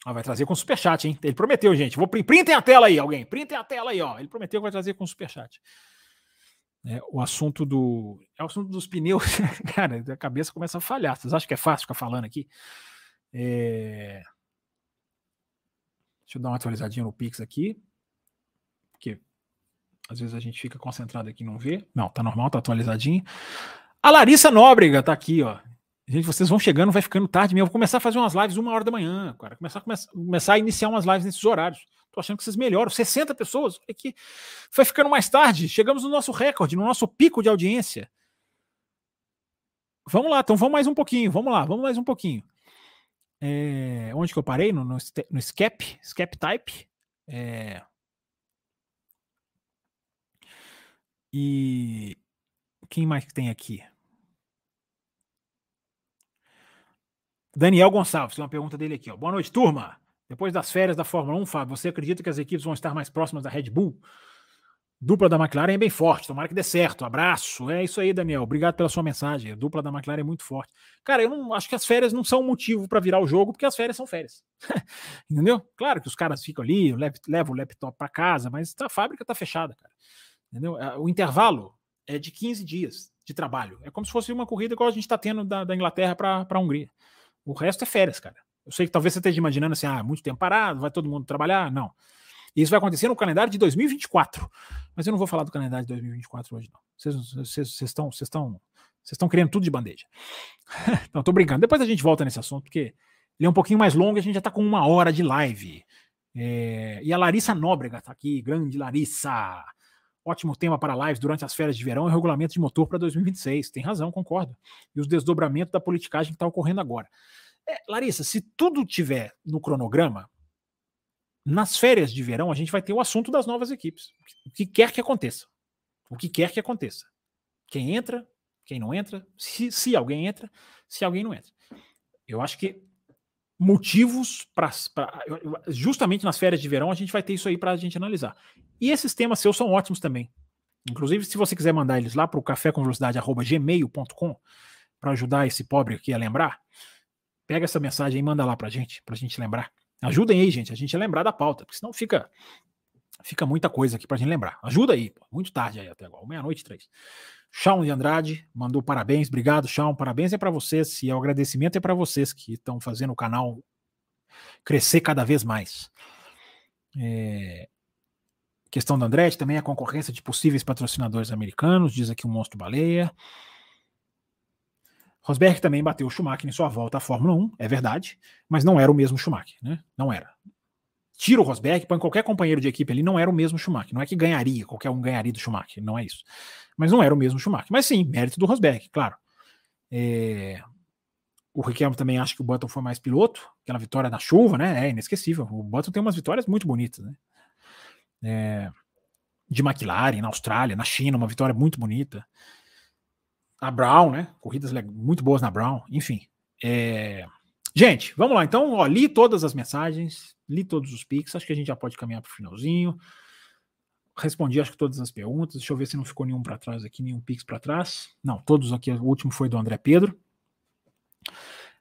B: Ah, vai trazer com superchat, hein? Ele prometeu, gente. Vou printem a tela aí, alguém. Printem a tela aí, ó. Ele prometeu que vai trazer com superchat. É, o assunto do. É o assunto dos pneus. Cara, a cabeça começa a falhar. Vocês acham que é fácil ficar falando aqui? É... Deixa eu dar uma atualizadinha no Pix aqui. Porque às vezes a gente fica concentrado aqui e não vê. Não, tá normal, tá atualizadinho. A Larissa Nóbrega tá aqui, ó. Gente, vocês vão chegando, vai ficando tarde mesmo. Eu vou começar a fazer umas lives uma hora da manhã, cara. Começar, começar, começar a iniciar umas lives nesses horários. Tô achando que vocês melhoram. 60 pessoas. Aqui vai ficando mais tarde. Chegamos no nosso recorde, no nosso pico de audiência. Vamos lá, então vamos mais um pouquinho. Vamos lá, vamos mais um pouquinho. É, onde que eu parei? No, no, no Scap, Scap Type. É, e quem mais que tem aqui? Daniel Gonçalves, tem uma pergunta dele aqui. Ó. Boa noite, turma. Depois das férias da Fórmula 1, Fábio, você acredita que as equipes vão estar mais próximas da Red Bull? Dupla da McLaren é bem forte, tomara que dê certo. Abraço. É isso aí, Daniel. Obrigado pela sua mensagem. A dupla da McLaren é muito forte. Cara, eu não acho que as férias não são um motivo para virar o jogo, porque as férias são férias. Entendeu? Claro que os caras ficam ali, levam o laptop para casa, mas a fábrica tá fechada, cara. Entendeu? É, o intervalo é de 15 dias de trabalho. É como se fosse uma corrida igual a gente está tendo da, da Inglaterra para a Hungria. O resto é férias, cara. Eu sei que talvez você esteja imaginando assim, ah, muito tempo parado, vai todo mundo trabalhar. Não. Isso vai acontecer no calendário de 2024. Mas eu não vou falar do calendário de 2024 hoje, não. Vocês estão, vocês estão, querendo tudo de bandeja. não, tô brincando. Depois a gente volta nesse assunto, porque ele é um pouquinho mais longo e a gente já está com uma hora de live. É, e a Larissa Nóbrega está aqui, grande Larissa. Ótimo tema para lives durante as férias de verão e regulamento de motor para 2026. Tem razão, concordo. E os desdobramentos da politicagem que está ocorrendo agora. É, Larissa, se tudo tiver no cronograma, nas férias de verão a gente vai ter o assunto das novas equipes. O que quer que aconteça. O que quer que aconteça. Quem entra, quem não entra, se, se alguém entra, se alguém não entra. Eu acho que motivos para. Justamente nas férias de verão a gente vai ter isso aí para a gente analisar. E esses temas seus são ótimos também. Inclusive, se você quiser mandar eles lá para o cafécomvelocidade.gmail.com para ajudar esse pobre aqui a lembrar, pega essa mensagem e manda lá para a gente, para a gente lembrar. Ajudem aí, gente, a gente a lembrar da pauta, porque senão fica fica muita coisa aqui para a gente lembrar. Ajuda aí, pô, muito tarde aí até agora, meia-noite três. Shawn de Andrade mandou parabéns, obrigado, Shawn, parabéns é para vocês e o agradecimento é para vocês que estão fazendo o canal crescer cada vez mais. É, Questão do Andretti também a concorrência de possíveis patrocinadores americanos, diz aqui o Monstro Baleia. Rosberg também bateu o Schumacher em sua volta à Fórmula 1, é verdade, mas não era o mesmo Schumacher, né? Não era. Tira o Rosberg, põe qualquer companheiro de equipe ali, não era o mesmo Schumacher. Não é que ganharia, qualquer um ganharia do Schumacher, não é isso. Mas não era o mesmo Schumacher. Mas sim, mérito do Rosberg, claro. É... O Riquelme também acha que o Button foi mais piloto, aquela vitória na chuva, né? É inesquecível. O Button tem umas vitórias muito bonitas, né? é, de McLaren na Austrália, na China, uma vitória muito bonita. A Brown, né? Corridas muito boas na Brown, enfim. É... Gente, vamos lá. Então, ó, li todas as mensagens, li todos os pics. Acho que a gente já pode caminhar para o finalzinho. Respondi, acho que todas as perguntas. Deixa eu ver se não ficou nenhum para trás aqui, nenhum pix para trás. Não, todos aqui. O último foi do André Pedro.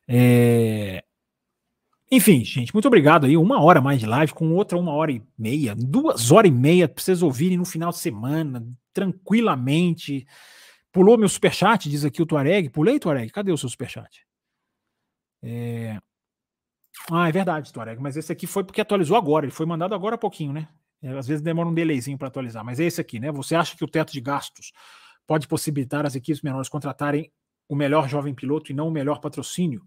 B: É... Enfim, gente, muito obrigado aí. Uma hora mais de live, com outra uma hora e meia, duas horas e meia para vocês ouvirem no final de semana, tranquilamente. Pulou meu superchat, diz aqui o Tuareg. Pulei, Tuareg? Cadê o seu superchat? É... Ah, é verdade, Tuareg, mas esse aqui foi porque atualizou agora, ele foi mandado agora há pouquinho, né? É, às vezes demora um delayzinho para atualizar, mas é esse aqui, né? Você acha que o teto de gastos pode possibilitar as equipes menores contratarem o melhor jovem piloto e não o melhor patrocínio?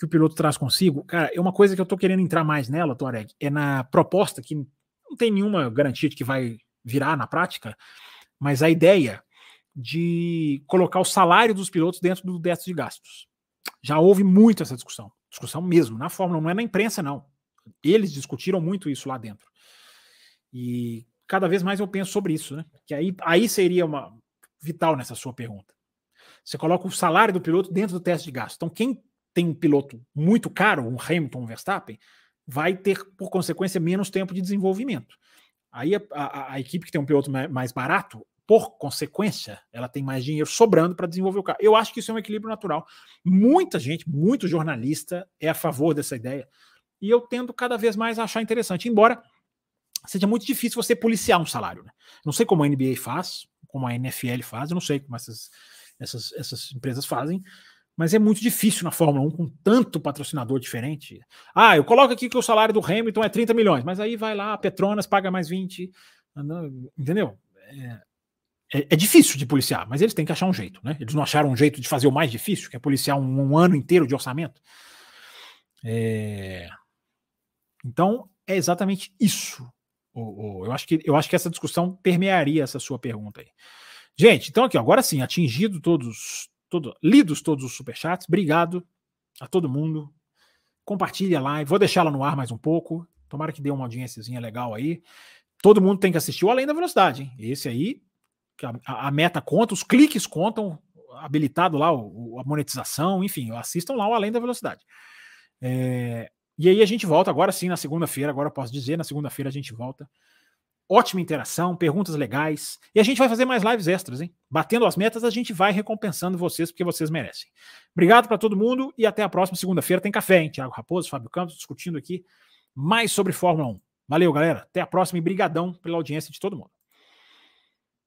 B: que o piloto traz consigo, cara, é uma coisa que eu tô querendo entrar mais nela, Tuareg, é na proposta que não tem nenhuma garantia de que vai virar na prática, mas a ideia de colocar o salário dos pilotos dentro do teto de gastos. Já houve muito essa discussão, discussão mesmo, na Fórmula, não é na imprensa, não. Eles discutiram muito isso lá dentro. E cada vez mais eu penso sobre isso, né? Que aí, aí seria uma vital nessa sua pergunta. Você coloca o salário do piloto dentro do teste de gasto. Então, quem tem um piloto muito caro, um Hamilton, um Verstappen, vai ter, por consequência, menos tempo de desenvolvimento. Aí a, a, a equipe que tem um piloto mais barato, por consequência, ela tem mais dinheiro sobrando para desenvolver o carro. Eu acho que isso é um equilíbrio natural. Muita gente, muito jornalista é a favor dessa ideia. E eu tendo cada vez mais a achar interessante, embora seja muito difícil você policiar um salário. Né? Não sei como a NBA faz, como a NFL faz, eu não sei como essas, essas, essas empresas fazem, mas é muito difícil na Fórmula 1 com tanto patrocinador diferente. Ah, eu coloco aqui que o salário do Hamilton é 30 milhões, mas aí vai lá, a Petronas paga mais 20, entendeu? É, é, é, difícil de policiar, mas eles têm que achar um jeito, né? Eles não acharam um jeito de fazer o mais difícil, que é policiar um, um ano inteiro de orçamento. É... Então, é exatamente isso. Eu, acho que, eu acho que essa discussão permearia essa sua pergunta aí. Gente, então aqui, agora sim, atingido todos, todo, lidos todos os superchats. Obrigado a todo mundo. Compartilhe a live. Vou deixar ela no ar mais um pouco. Tomara que dê uma audiênciazinha legal aí. Todo mundo tem que assistir o Além da Velocidade. Hein? Esse aí, a, a, meta conta, os cliques contam, habilitado lá o, a monetização, enfim, assistam lá o Além da Velocidade. É, e aí a gente volta agora sim na segunda-feira, agora eu posso dizer, na segunda-feira a gente volta ótima interação, perguntas legais. E a gente vai fazer mais lives extras, hein? Batendo as metas, a gente vai recompensando vocês porque vocês merecem. Obrigado para todo mundo e até a próxima segunda-feira. Tem café, hein? Tiago Raposo, Fábio Campos discutindo aqui mais sobre Fórmula 1. Valeu, galera. Até a próxima e brigadão pela audiência de todo mundo.